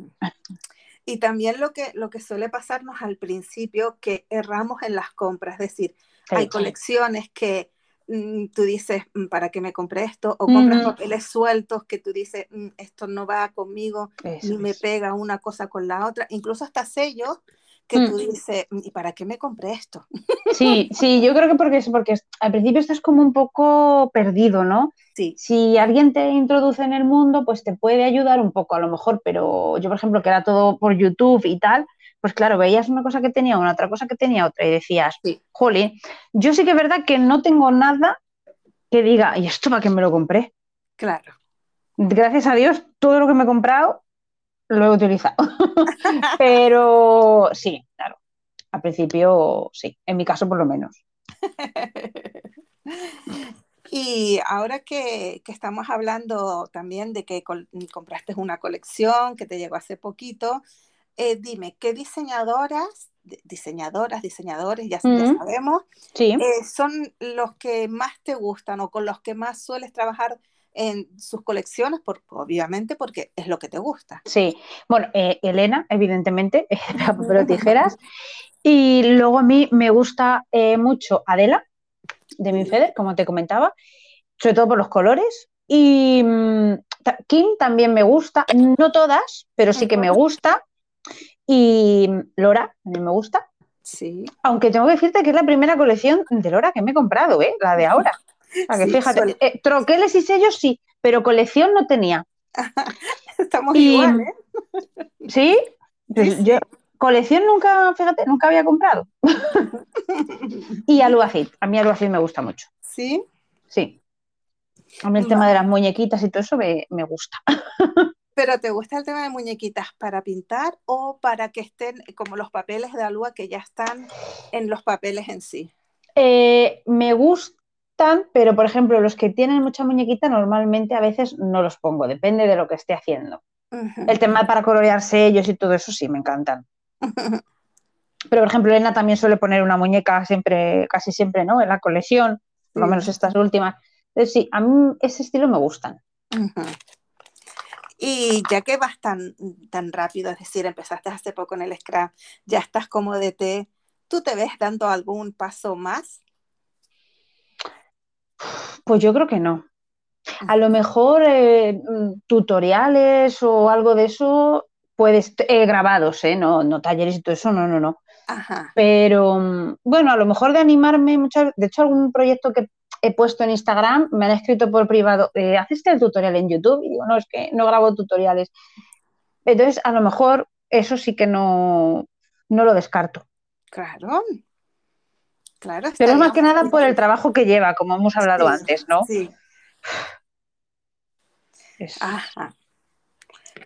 Y también lo que, lo que suele pasarnos al principio, que erramos en las compras, es decir, hay colecciones que tú dices, mm, ¿para qué me compré esto? O compras papeles sueltos que tú dices, mm, esto no va conmigo, ni me pega una cosa con la otra, incluso hasta sellos que mm. tú dices, ¿y para qué me compré esto? Sí, sí, yo creo que porque, porque al principio estás como un poco perdido, ¿no? Sí. Si alguien te introduce en el mundo, pues te puede ayudar un poco a lo mejor, pero yo, por ejemplo, que era todo por YouTube y tal, pues claro, veías una cosa que tenía una, otra cosa que tenía otra y decías, sí. jole, yo sí que es verdad que no tengo nada que diga, ¿y esto para qué me lo compré? Claro. Gracias a Dios, todo lo que me he comprado lo he utilizado. Pero sí, claro. Al principio sí, en mi caso por lo menos. Y ahora que, que, estamos hablando también de que compraste una colección que te llegó hace poquito, eh, dime, ¿qué diseñadoras, diseñadoras, diseñadores, ya, sabemos, eh, son los que más te gustan o con los que más sueles trabajar en sus colecciones, obviamente porque es lo que te gusta? Sí, bueno, eh, Elena, evidentemente, pero tijeras. Y luego a mí me gusta mucho Adela, de Minfeder, como te comentaba, sobre todo por los colores. Y mm, Kim también me gusta, no todas, pero sí que me gusta. Y Lora, a mí me gusta. Sí. Aunque tengo que decirte que es la primera colección de Lora que me he comprado, ¿eh? La de ahora. que fíjate, eh, troqueles y sellos sí, pero colección no tenía. Estamos igual, ¿eh? ¿Sí? Pues yo colección nunca, fíjate, nunca había comprado. y Aluacid. A mí Aluacid me gusta mucho. ¿Sí? Sí. A mí el tema de las muñequitas y todo eso me, me gusta. ¿Pero te gusta el tema de muñequitas para pintar o para que estén como los papeles de alúa que ya están en los papeles en sí? Eh, me gustan, pero por ejemplo, los que tienen mucha muñequita normalmente a veces no los pongo, depende de lo que esté haciendo. El tema para colorear sellos y todo eso sí, me encantan. Pero por ejemplo, Elena también suele poner una muñeca siempre, casi siempre, ¿no? En la colección, por lo menos estas últimas. Entonces sí, a mí ese estilo me gustan. Y ya que vas tan, tan rápido, es decir, empezaste hace poco en el Scrum, ya estás como de té, ¿tú te ves dando algún paso más? Pues yo creo que no. A lo mejor eh, tutoriales o algo de eso puedes, eh, grabados, ¿eh? No, no talleres y todo eso, no, no, no. Pero mm, bueno, a lo mejor de animarme muchas de hecho algún proyecto que he puesto en Instagram, me han escrito por privado, eh, ¿haces el tutorial en YouTube? Y digo, no, es que no grabo tutoriales. Entonces, a lo mejor eso sí que no, no lo descarto. Claro. Claro. Pero es más que nada por el trabajo que lleva, como hemos hablado antes, ¿no? Sí. Ajá.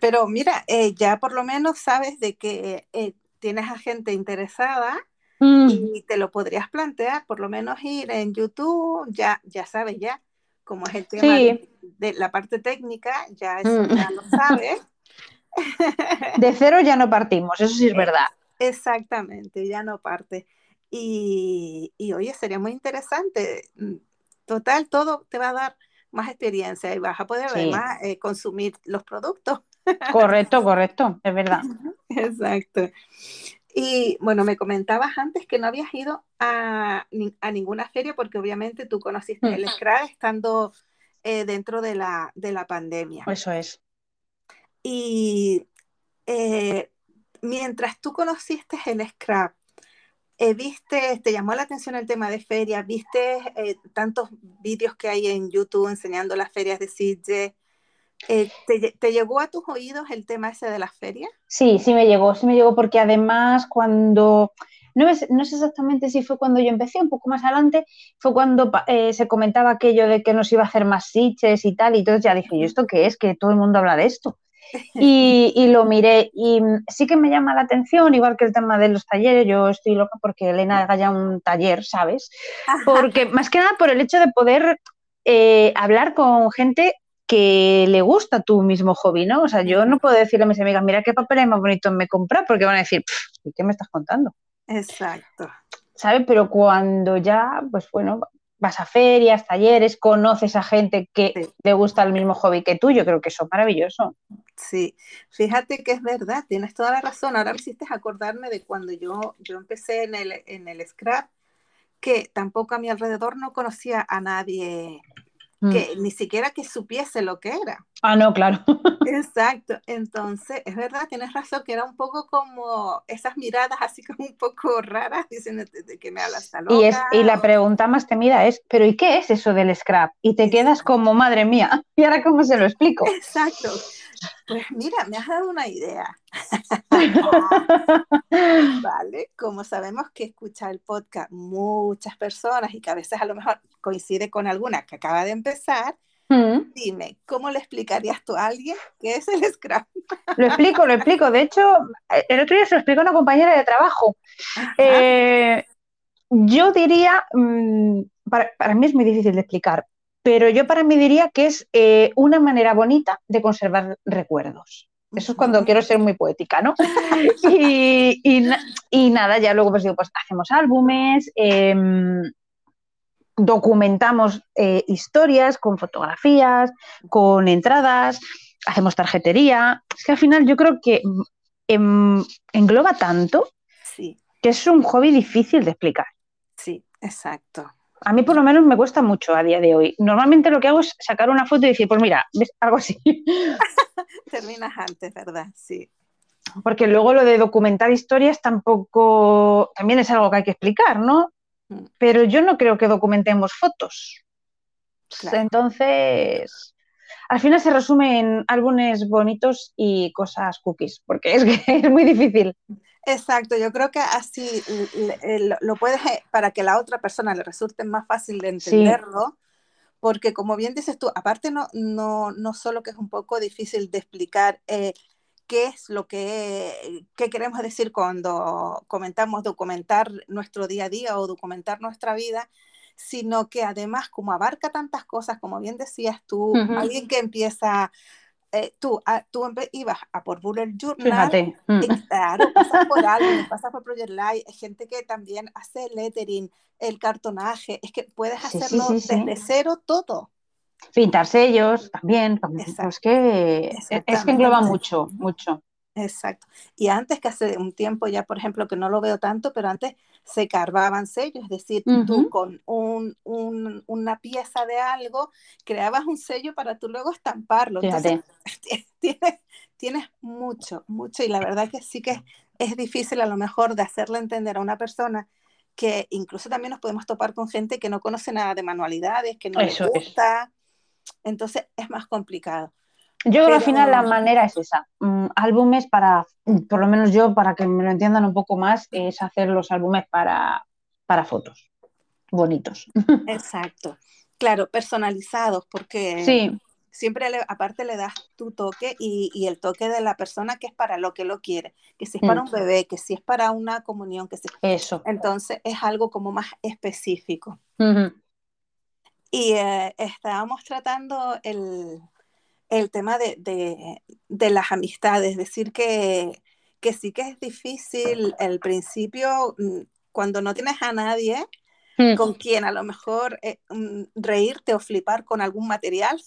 Pero mira, eh, ya por lo menos sabes de que eh, tienes a gente interesada Mm. Y te lo podrías plantear, por lo menos ir en YouTube, ya, ya sabes ya cómo es el tema de, la parte técnica, ya eso mm. ya lo sabes. De cero ya no partimos, eso sí es verdad. Exactamente, ya no parte. Y, y oye, sería muy interesante. Mm, total, todo te va a dar más experiencia y vas a poder además eh, consumir los productos. Correcto, correcto, es verdad. Exacto. Y bueno, me comentabas antes que no habías ido a, a ninguna feria porque obviamente tú conociste mm. el Scrap estando eh, dentro de la, de la pandemia. Eso es. Y eh, mientras tú conociste el Scrap, eh, ¿viste, te llamó la atención el tema de ferias? ¿Viste tantos vídeos que hay en YouTube enseñando las ferias de Sitges? Eh, ¿te, llegó a tus oídos el tema ese de las ferias? Sí, sí me llegó, sí me llegó porque además cuando, no, no sé exactamente si fue cuando yo empecé, un poco más adelante, fue cuando eh, se comentaba aquello de que nos iba a hacer más siches y tal, y entonces ya dije, ¿y esto qué es? Que todo el mundo habla de esto. Y, y, lo miré y sí que me llama la atención, igual que el tema de los talleres, yo estoy loca porque Elena haga ya un taller, ¿sabes? Porque más que nada por el hecho de poder eh, hablar con gente que le gusta tu mismo hobby, ¿no? O sea, yo no puedo decirle a mis amigas, mira qué papel más bonito me compra, porque van a decir, ¿qué me estás contando? Exacto. ¿Sabes? Pero cuando ya, pues bueno, vas a ferias, talleres, conoces a gente que le gusta el mismo hobby que tú, yo creo que eso es maravilloso. Sí, fíjate que es verdad, tienes toda la razón. Ahora me hiciste acordarme de cuando yo, yo empecé en el, en el scrap, que tampoco a mi alrededor no conocía a nadie que mm. ni siquiera que supiese lo que era. Ah, no, claro. Exacto. Entonces, es verdad, tienes razón, que era un poco como esas miradas así como un poco raras, diciendo de que me hablas tan y, es, y la pregunta más temida es, ¿pero y qué es eso del scrap? Y te quedas como, madre mía, ¿y ahora cómo se lo explico? Exacto. Pues mira, me has dado una idea. vale, como sabemos que escucha el podcast muchas personas y que a veces a lo mejor coincide con alguna que acaba de empezar, Mm. Dime, ¿cómo le explicarías tú a alguien qué es el Scrap? Lo explico, lo explico. De hecho, el otro día se lo explicó a una compañera de trabajo. Eh, yo diría, mm, para, mí es muy difícil de explicar, pero yo para mí diría que es eh, una manera bonita de conservar recuerdos. Eso es cuando quiero ser muy poética, ¿no? y, nada, ya luego pues digo, pues hacemos álbumes, em, documentamos eh, historias con fotografías, con entradas, hacemos tarjetería. Es que al final yo creo que em, engloba tanto que es un hobby difícil de explicar. Sí, exacto. A mí por lo menos me cuesta mucho a día de hoy. Normalmente lo que hago es sacar una foto y decir, pues mira, ¿ves? algo así. Terminas antes, ¿verdad? Sí. Porque luego lo de documentar historias tampoco, también es algo que hay que explicar, ¿no? Mm. Pero yo no creo que documentemos fotos. Entonces, al final se resume en álbumes bonitos y cosas cookies, porque es que es muy difícil. Exacto, yo creo que así lo puedes, eh, para que la otra persona le resulte más fácil de entenderlo, porque como bien dices tú, aparte no, no, no solo que es un poco difícil de explicar eh, qué es lo que queremos decir cuando comentamos documentar nuestro día a día o documentar nuestra vida, sino que además como abarca tantas cosas, como bien decías tú, alguien que empieza eh, tú, ah, tú ibas a por Bullet Journal, y mm. claro, pasas por algo, pasas por Project Light, hay gente que también hace lettering, el cartonaje, es que puedes hacerlo desde cero todo. Pintar sellos también, es que, es que engloba mucho, mucho. Exacto. Y antes que hace un tiempo ya, por ejemplo, que no lo veo tanto, pero antes se cargaban sellos, es decir, tú con un, una pieza de algo creabas un sello para tú luego estamparlo. Entonces, tienes, tienes mucho, mucho, y la verdad que sí que es difícil a lo mejor de hacerle entender a una persona que incluso también nos podemos topar con gente que no conoce nada de manualidades, que no le gusta. Entonces es más complicado. Yo creo que al final la manera es esa. Mm, álbumes para, por lo menos yo, para que me lo entiendan un poco más, es hacer los álbumes para, para fotos bonitos. Exacto. Claro, personalizados, porque sí. siempre aparte le das tu toque y, el toque de la persona que es para lo que lo quiere, que si es para mm. un bebé, que si es para una comunión, que si... Eso. Entonces es algo como más específico. Y eh, estábamos tratando el, el tema de, de, las amistades, decir que, que, sí que es difícil el principio mm, cuando no tienes a nadie mm. con quien a lo mejor eh, mm, reírte o flipar con algún material.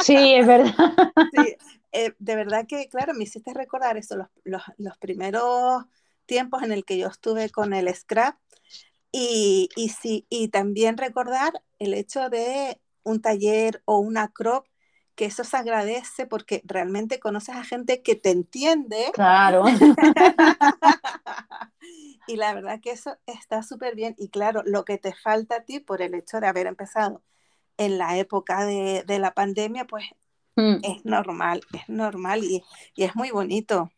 Sí, es verdad. Sí, eh, de verdad que, claro, me hiciste recordar eso, los, los, los, primeros tiempos en el que yo estuve con el scrap y, y, sí, y también recordar el hecho de un taller o una crop que eso se agradece porque realmente conoces a gente que te entiende. Claro. y la verdad que eso está súper bien. Y claro, lo que te falta a ti por el hecho de haber empezado en la época de, de la pandemia, pues mm. es normal, es normal y, y es muy bonito.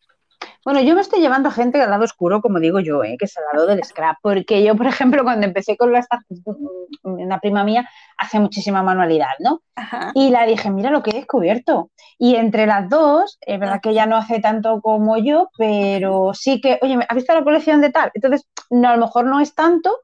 Bueno, yo me estoy llevando gente al lado oscuro, como digo yo, ¿eh? que es al lado del scrap, porque yo, por ejemplo, cuando empecé con la, una prima mía, hace muchísima manualidad, ¿no? Y la dije, mira lo que he descubierto. Y entre las dos, es verdad que ella no hace tanto como yo, pero sí que, oye, ¿has visto la colección de tal? Entonces, no, a lo mejor no es tanto,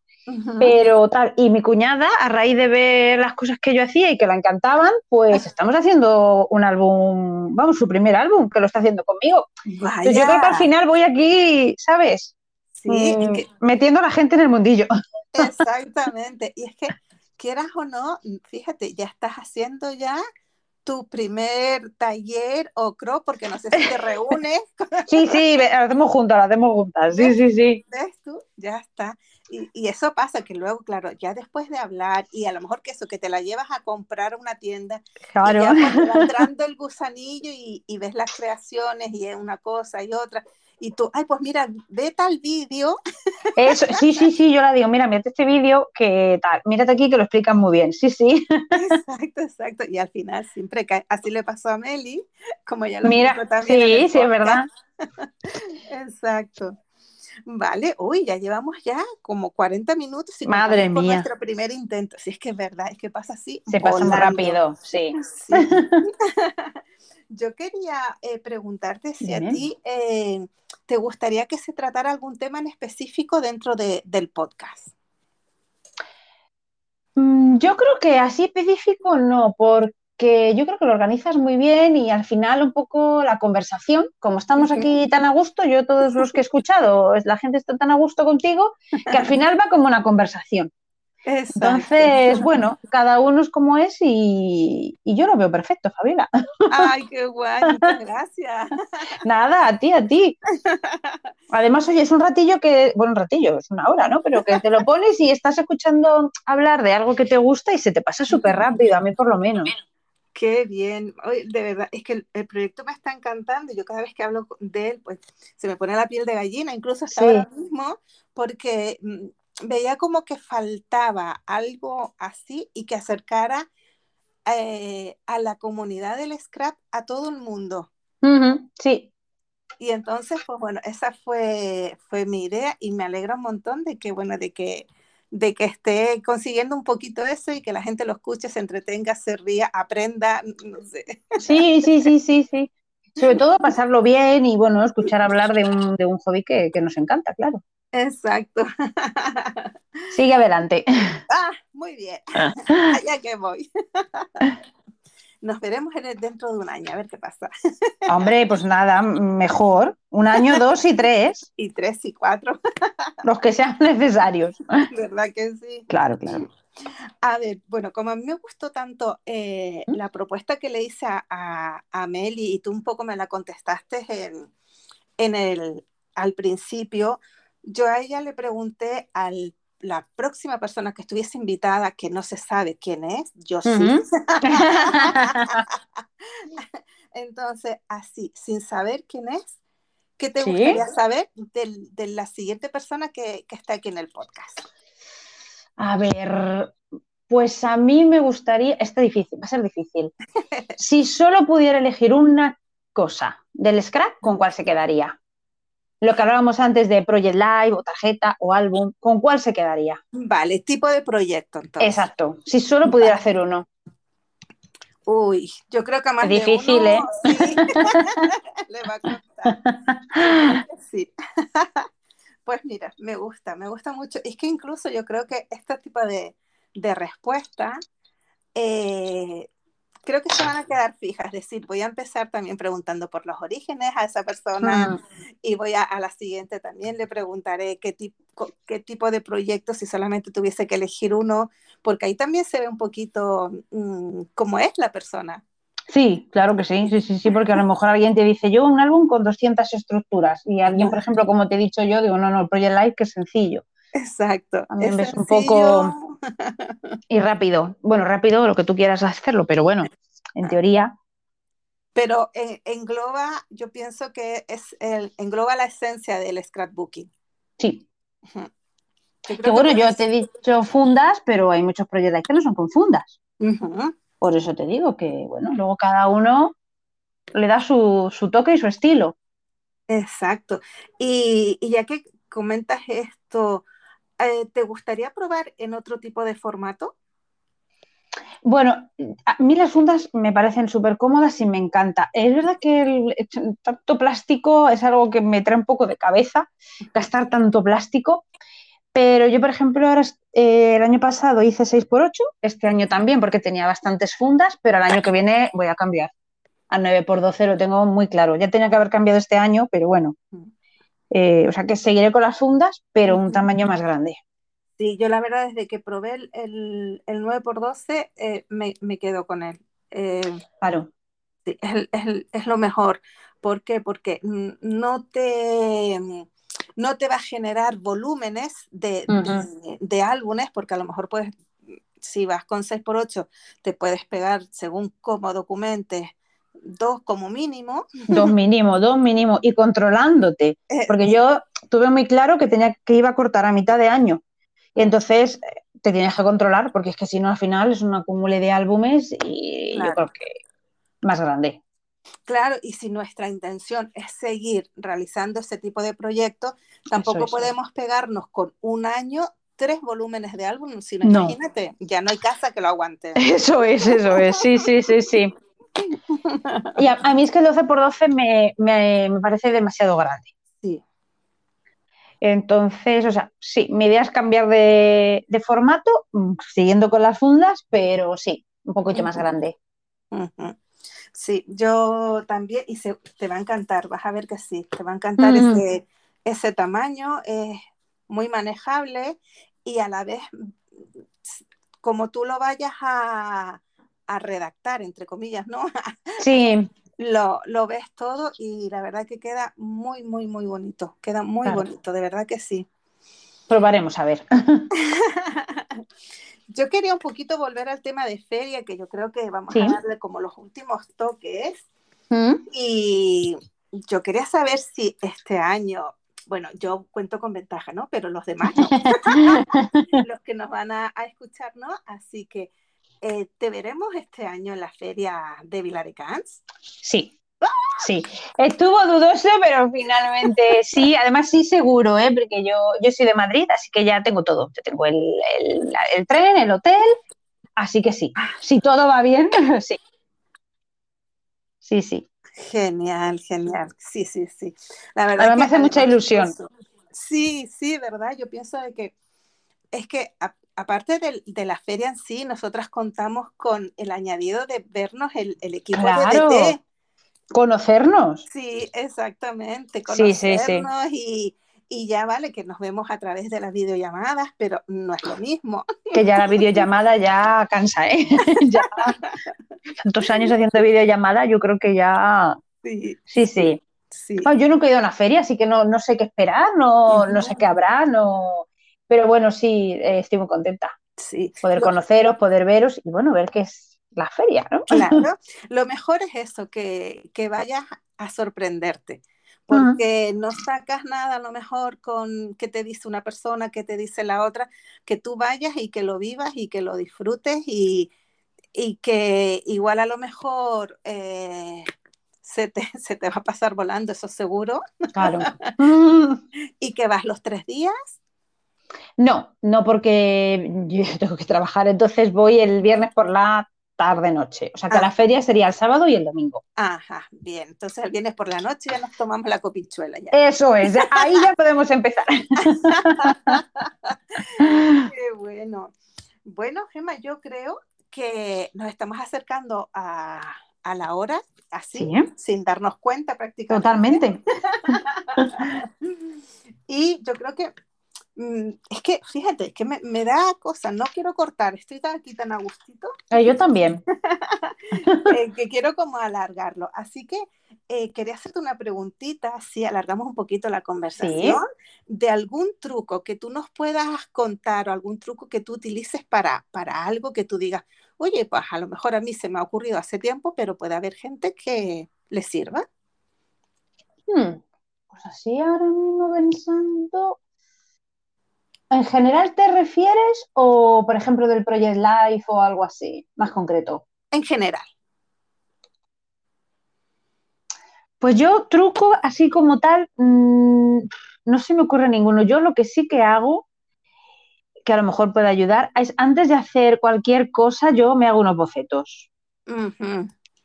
pero tal, y mi cuñada, a raíz de ver las cosas que yo hacía y que la encantaban, pues estamos haciendo un álbum, vamos, su primer álbum, que lo está haciendo conmigo. yo creo que al final voy aquí, ¿sabes? Sí, mm, metiendo a la gente en el mundillo. Exactamente, y es que quieras o no, fíjate, ya estás haciendo ya tu primer taller o crop, porque no sé si te reúnes. sí, sí, lo hacemos juntas, lo hacemos juntas, sí, sí, sí. ¿Ves tú? Ya está. Y, eso pasa que luego, claro, ya después de hablar y a lo mejor que eso, que te la llevas a comprar a una tienda, claro. y ya va entrando el gusanillo y, y, ves las creaciones y es una cosa y otra, y tú, ay, pues mira, ve tal vídeo. Eso, sí, sí, sí, yo la digo, mira, mírate este vídeo que tal, mírate aquí que lo explican muy bien, sí, sí. Exacto, exacto, y al final siempre cae, así le pasó a Meli, como ya lo mira, también. Sí, sí, es verdad. exacto. Vale, uy, ya llevamos ya como 40 minutos y Madre mía. nuestro primer intento. Si es que es verdad, es que pasa así. Se pasa muy rápido, sí. Yo quería eh, preguntarte si a ti eh, te gustaría que se tratara algún tema en específico dentro del podcast. Mm, yo creo que así específico no, porque que yo creo que lo organizas muy bien y al final un poco la conversación, como estamos aquí tan a gusto, yo todos los que he escuchado, la gente está tan a gusto contigo, que al final va como una conversación. Entonces, bueno, cada uno es como es y, yo lo veo perfecto, Fabiola. Ay, qué guay, muchas gracias. Nada, a ti, a ti. Además, oye, es un ratillo que, bueno, un ratillo, es una hora, ¿no? Pero que te lo pones y estás escuchando hablar de algo que te gusta y se te pasa súper rápido, a mí por lo menos. Qué bien, de verdad, es que el, proyecto me está encantando. Yo cada vez que hablo de él, pues se me pone la piel de gallina, incluso hasta ahora mismo, porque mm, veía como que faltaba algo así y que acercara eh, a la comunidad del scrap a todo el mundo. sí. Y entonces, pues bueno, esa fue, fue mi idea y me alegra un montón de que, bueno, de que de que esté consiguiendo un poquito eso y que la gente lo escuche, se entretenga, se ría, aprenda, no sé. Sí, sí, sí, sí, sí. Sobre todo pasarlo bien y bueno, escuchar hablar de un, de un hobby que, que nos encanta, claro. Exacto. Sigue adelante. Ah, muy bien. Allá que voy. Nos veremos dentro de un año, a ver qué pasa. Hombre, pues nada, mejor. Un año, dos y tres. Y tres y cuatro. Los que sean necesarios. ¿Verdad que sí? Claro, claro. A ver, bueno, como a mí me gustó tanto eh, ¿Mm? la propuesta que le hice a, a, Meli y tú un poco me la contestaste en, en el, al principio, yo a ella le pregunté al la próxima persona que estuviese invitada, que no se sabe quién es, yo sí. Entonces, así, sin saber quién es, ¿qué te gustaría saber de, la siguiente persona que, está aquí en el podcast? A ver, pues a mí me gustaría, está difícil, va a ser difícil. si solo pudiera elegir una cosa del scrap, ¿con cuál se quedaría? Lo que hablábamos antes de Project Live o tarjeta o álbum, ¿con cuál se quedaría? Vale, tipo de proyecto entonces. Exacto, si solo pudiera hacer uno. Uy, yo creo que más difícil, ¿eh? Le va a costar. Sí. Pues mira, me gusta, me gusta mucho. Es que incluso yo creo que este tipo de, de respuesta eh, creo que se van a quedar fijas. Es decir, voy a empezar también preguntando por los orígenes a esa persona mm. y voy a, a, la siguiente también le preguntaré qué, tipo qué tipo de proyecto si solamente tuviese que elegir uno, porque ahí también se ve un poquito mm, cómo es la persona. Sí, claro que sí, sí, sí, sí, porque a lo mejor alguien te dice yo un álbum con 200 estructuras y alguien, por ejemplo, como te he dicho yo, digo, no, no, el Project Live que es sencillo. Exacto. También ves un poco y rápido. Bueno, rápido lo que tú quieras hacerlo, pero bueno, en teoría. Pero engloba, yo pienso que es el, engloba la esencia del scrapbooking. Sí. Que bueno, yo te he dicho fundas, pero hay muchos proyectos que no son con fundas. Por eso te digo que, bueno, luego cada uno le da su, toque y su estilo. Exacto. y, ya que comentas esto, eh, ¿te gustaría probar en otro tipo de formato? Bueno, a mí las fundas me parecen súper cómodas y me encanta. Es verdad que el, tanto plástico es algo que me trae un poco de cabeza, gastar tanto plástico, pero yo, por ejemplo, ahora eh, el año pasado hice 6x8, este año también porque tenía bastantes fundas, pero el año que viene voy a cambiar. A 9x12 lo tengo muy claro. Ya tenía que haber cambiado este año, pero bueno, mm. Eh, o sea que seguiré con las fundas, pero un tamaño más grande. Sí, yo la verdad desde que probé el, el, 9x12 eh, me, me, quedo con él. Eh, claro. Sí, es, lo mejor. ¿Por qué? Porque no te, no te va a generar volúmenes de, de, álbumes, porque a lo mejor puedes, si vas con 6x8, te puedes pegar según cómo documentes dos como mínimo. Dos mínimo, dos mínimo, y controlándote, eh, porque yo tuve muy claro que tenía que iba a cortar a mitad de año, y entonces eh, te tienes que controlar, porque es que si no al final es un acumule de álbumes y yo creo que más grande. Claro, y si nuestra intención es seguir realizando ese tipo de proyectos, tampoco podemos pegarnos con un año tres volúmenes de álbum, sino imagínate, ya no hay casa que lo aguante. Eso es, eso es, sí, sí, sí, sí. Y a, mí es que el 12 por 12 me, me, parece demasiado grande. Sí. Entonces, o sea, sí, mi idea es cambiar de, formato, mm, siguiendo con las fundas, pero sí, un poquito más grande. Sí, yo también, y se, te va a encantar, vas a ver que sí, te va a encantar ese, ese tamaño, es muy manejable y a la vez, como tú lo vayas a, redactar, entre comillas, ¿no? Sí. lo, lo, ves todo y la verdad que queda muy, muy, muy bonito, queda muy bonito, de verdad que sí. Probaremos a ver. Yo quería un poquito volver al tema de feria, que yo creo que vamos a darle como los últimos toques. ¿Mm? Y yo quería saber si este año, bueno, yo cuento con ventaja, ¿no? Pero los demás no. los que nos van a, escuchar, ¿no? Así que, eh, ¿te veremos este año en la feria de Vilaricans? Sí, Sí, estuvo dudoso, pero finalmente sí. Además, sí, seguro, ¿eh? porque yo, yo soy de Madrid, así que ya tengo todo. Yo tengo el, tren, el hotel, así que sí. Si todo va bien, sí. Sí, sí. Genial, genial. Sí, sí, sí. La verdad Además, me hace mucha ilusión. Sí, sí, verdad. Yo pienso de que es que aparte de, la feria en sí, nosotras contamos con el añadido de vernos el, equipo de DT Conocernos. Sí, exactamente, conocernos Y, ya vale que nos vemos a través de las videollamadas, pero no es lo mismo. Que ya la videollamada ya cansa, ¿eh? ya tantos años haciendo videollamada, yo creo que ya... Sí, sí. sí. yo nunca he ido a una feria, así que no, no sé qué esperar, no, no sé qué habrá, no... Pero bueno, sí, eh, estoy muy contenta. Sí. Poder conoceros, poder veros y bueno, ver qué es la feria, ¿no? Claro, lo mejor es eso, que, vayas a sorprenderte, porque no sacas nada a lo mejor con que te dice una persona, que te dice la otra, que tú vayas y que lo vivas y que lo disfrutes y, que igual a lo mejor eh, se, te, se, te, va a pasar volando, eso seguro. Claro. y que vas los tres días. No, no porque yo tengo que trabajar, entonces voy el viernes por la tarde-noche. O sea que la ah. feria sería el sábado y el domingo. Ajá, bien. Entonces el viernes por la noche ya nos tomamos la copichuela. Ya. Eso es, ahí ya podemos empezar. Qué bueno. Bueno, Gemma, yo creo que nos estamos acercando a, la hora, así, sin darnos cuenta prácticamente. Totalmente. y yo creo que es que, fíjate, es que me, da cosa, no quiero cortar, estoy aquí tan a gustito. Eh, yo también. Eh, que quiero como alargarlo. Así que eh, quería hacerte una preguntita, si alargamos un poquito la conversación, de algún truco que tú nos puedas contar o algún truco que tú utilices para, para algo que tú digas, oye, pues a lo mejor a mí se me ha ocurrido hace tiempo, pero puede haber gente que le sirva. Hmm, pues así ahora mismo pensando, ¿En general te refieres o, por ejemplo, del Project Life o algo así, más concreto? En general. Pues yo truco así como tal, mm, no se me ocurre ninguno. Yo lo que sí que hago, que a lo mejor puede ayudar, es antes de hacer cualquier cosa, yo me hago unos bocetos.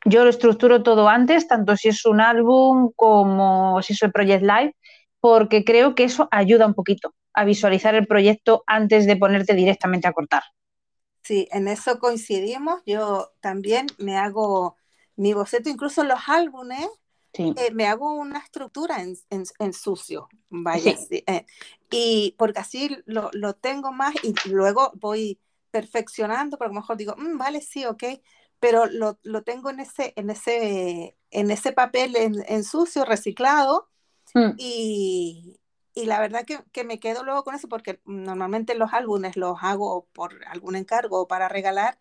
Yo lo estructuro todo antes, tanto si es un álbum como si es el Project Live, porque creo que eso ayuda un poquito a visualizar el proyecto antes de ponerte directamente a cortar. Sí, en eso coincidimos. Yo también me hago mi boceto, incluso en los álbumes, eh, me hago una estructura en, sucio, vaya, eh, y porque así lo, tengo más y luego voy perfeccionando, porque a lo mejor digo, mm, vale, sí, ok, pero lo, tengo en ese, en ese, en ese papel en, sucio, reciclado, mm. y, y la verdad que, me quedo luego con eso porque normalmente los álbumes los hago por algún encargo o para regalar.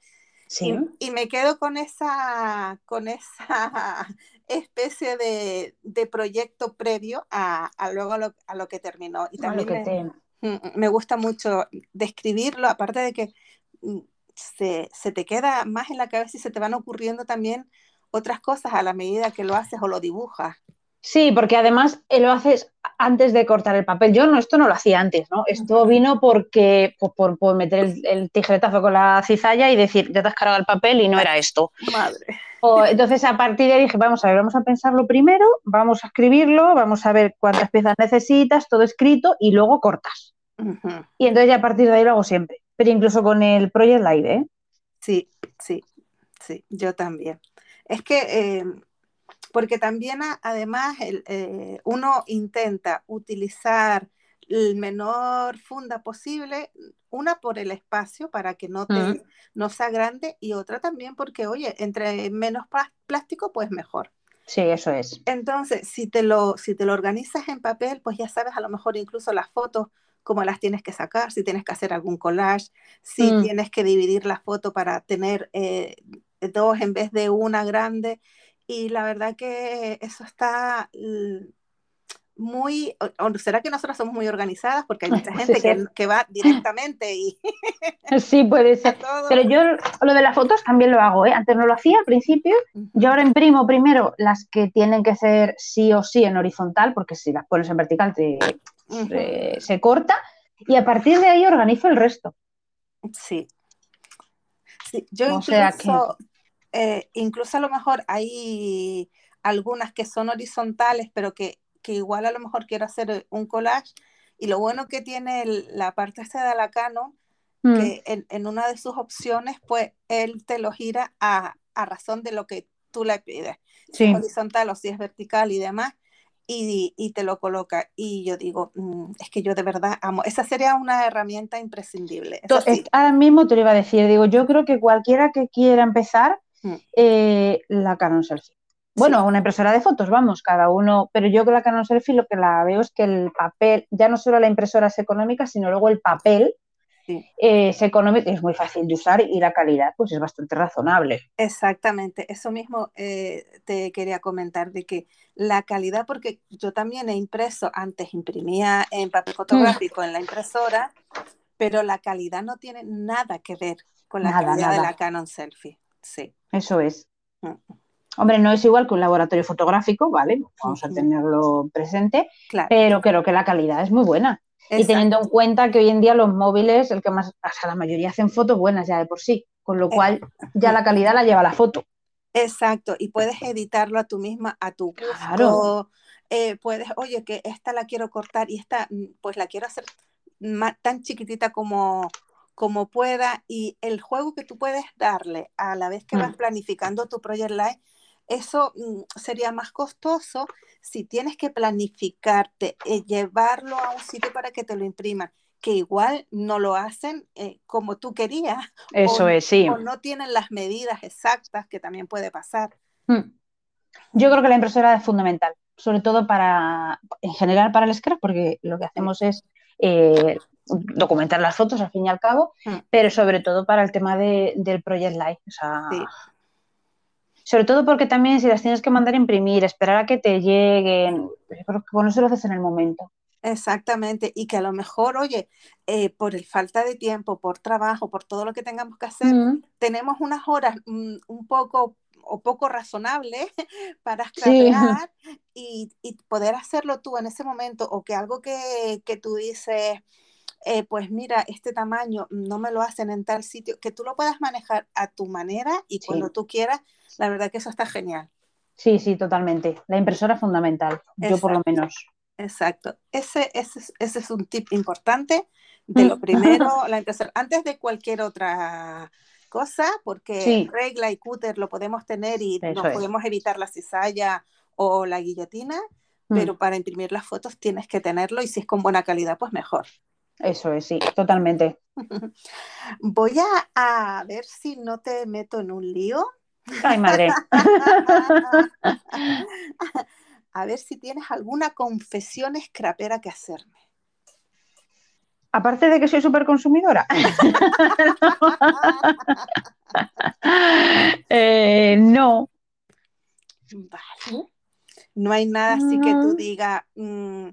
Sí. Y, me quedo con esa, con esa especie de, proyecto previo a, luego a lo, que terminó. Y también mm, mm, me, gusta mucho describirlo, aparte de que mm, se, se, te queda más en la cabeza y se te van ocurriendo también otras cosas a la medida que lo haces o lo dibujas. Sí, porque además eh, lo haces antes de cortar el papel. Yo no, esto no lo hacía antes, ¿no? Esto vino porque por, por, meter el, tijeretazo con la cizalla y decir, ya te has cargado el papel y no era esto. Madre. entonces a partir de ahí dije, vamos a ver, vamos a pensarlo primero, vamos a escribirlo, vamos a ver cuántas piezas necesitas, todo escrito y luego cortas. Y entonces ya a partir de ahí lo hago siempre. Pero incluso con el Project Light, ¿eh? Sí, sí, sí, yo también. Es que eh, porque también además eh, uno intenta utilizar el menor funda posible, una por el espacio para que no, te, no sea grande y otra también porque, oye, entre menos plástico, pues mejor. Sí, eso es. Entonces, si te, lo, si te lo organizas en papel, pues ya sabes a lo mejor incluso las fotos, cómo las tienes que sacar, si tienes que hacer algún collage, si mm. tienes que dividir la foto para tener eh, dos en vez de una grande. Y la verdad que eso está muy, o, será que nosotros somos muy organizadas porque hay mucha gente que, que, va directamente y... sí, puede ser. Pero yo lo de las fotos también lo hago, ¿eh? Antes no lo hacía al principio, yo ahora imprimo primero las que tienen que ser sí o sí en horizontal, porque si las pones en vertical se, corta, y a partir de ahí organizo el resto. Sí. sí. Yo incluso eh, incluso a lo mejor hay algunas que son horizontales, pero que, igual a lo mejor quiero hacer eh, un collage. Y lo bueno que tiene la parte esta de la Canon, que mm. en, una de sus opciones, pues él te lo gira a, razón de lo que tú le pides. Si es horizontal o si es vertical y demás. Y, te lo coloca. Y yo digo, mm, es que yo de verdad amo. Esa sería una herramienta imprescindible. Ahora mismo te lo iba a decir, digo, yo creo que cualquiera que quiera empezar, Mm. Eh, la Canon Selfie. Bueno, una impresora de fotos, vamos, cada uno, pero yo con la Canon Selfie lo que la veo es que el papel, ya no solo la impresora es económica, sino luego el papel eh, es económico, es muy fácil de usar y la calidad pues es bastante razonable. Exactamente, eso mismo eh, te quería comentar de que la calidad, porque yo también he impreso, antes imprimía en papel mm. fotográfico en la impresora, pero la calidad no tiene nada que ver con la calidad de la Canon Selfie. Sí. Eso es. Mm. Hombre, no es igual que un laboratorio fotográfico, ¿vale? Vamos a tenerlo presente, pero creo que la calidad es muy buena. Y teniendo en cuenta que hoy en día los móviles, el que más, o sea, la mayoría hacen fotos buenas ya de por sí, con lo cual ya la calidad la lleva la foto. Exacto, y puedes editarlo a tú misma, a tu gusto. Claro. Eh, puedes, oye, que esta la quiero cortar y esta, mm, pues la quiero hacer tan chiquitita como, como pueda y el juego que tú puedes darle a la vez que vas mm. planificando tu Project Live, eso mm, sería más costoso si tienes que planificarte, eh, llevarlo a un sitio para que te lo impriman, que igual no lo hacen eh, como tú querías. Eso es, sí. O no tienen las medidas exactas, que también puede pasar. Mm. Yo creo que la impresora es fundamental, sobre todo para, en general para el scrap, porque lo que hacemos es eh, documentar las fotos al fin y al cabo, mm. pero sobre todo para el tema del Project Live. Sobre todo porque también si las tienes que mandar a imprimir, esperar a que te lleguen, creo que con eso lo haces en el momento. Exactamente, y que a lo mejor, oye, eh, por el falta de tiempo, por trabajo, por todo lo que tengamos que hacer, mm. tenemos unas horas mm, un poco o poco razonables para escanear y, poder hacerlo tú en ese momento o que algo que, que tú dices, eh, pues mira, este tamaño no me lo hacen en tal sitio, que tú lo puedas manejar a tu manera y cuando tú quieras, la verdad que eso está genial. Sí, sí, totalmente. La impresora es fundamental, yo por lo menos. Exacto. Ese, ese, ese, es un tip importante de lo mm. primero, la impresora, antes de cualquier otra cosa, porque regla y cúter lo podemos tener y no podemos evitar la cizalla o la guillotina, mm. pero para imprimir las fotos tienes que tenerlo y si es con buena calidad, pues mejor. Eso es, sí, totalmente. Voy a, ver si no te meto en un lío. Ay, madre. a ver si tienes alguna confesión escrapera que hacerme. Aparte de que soy súper consumidora. Eh, no. Vale. No hay nada así que tú digas, mm,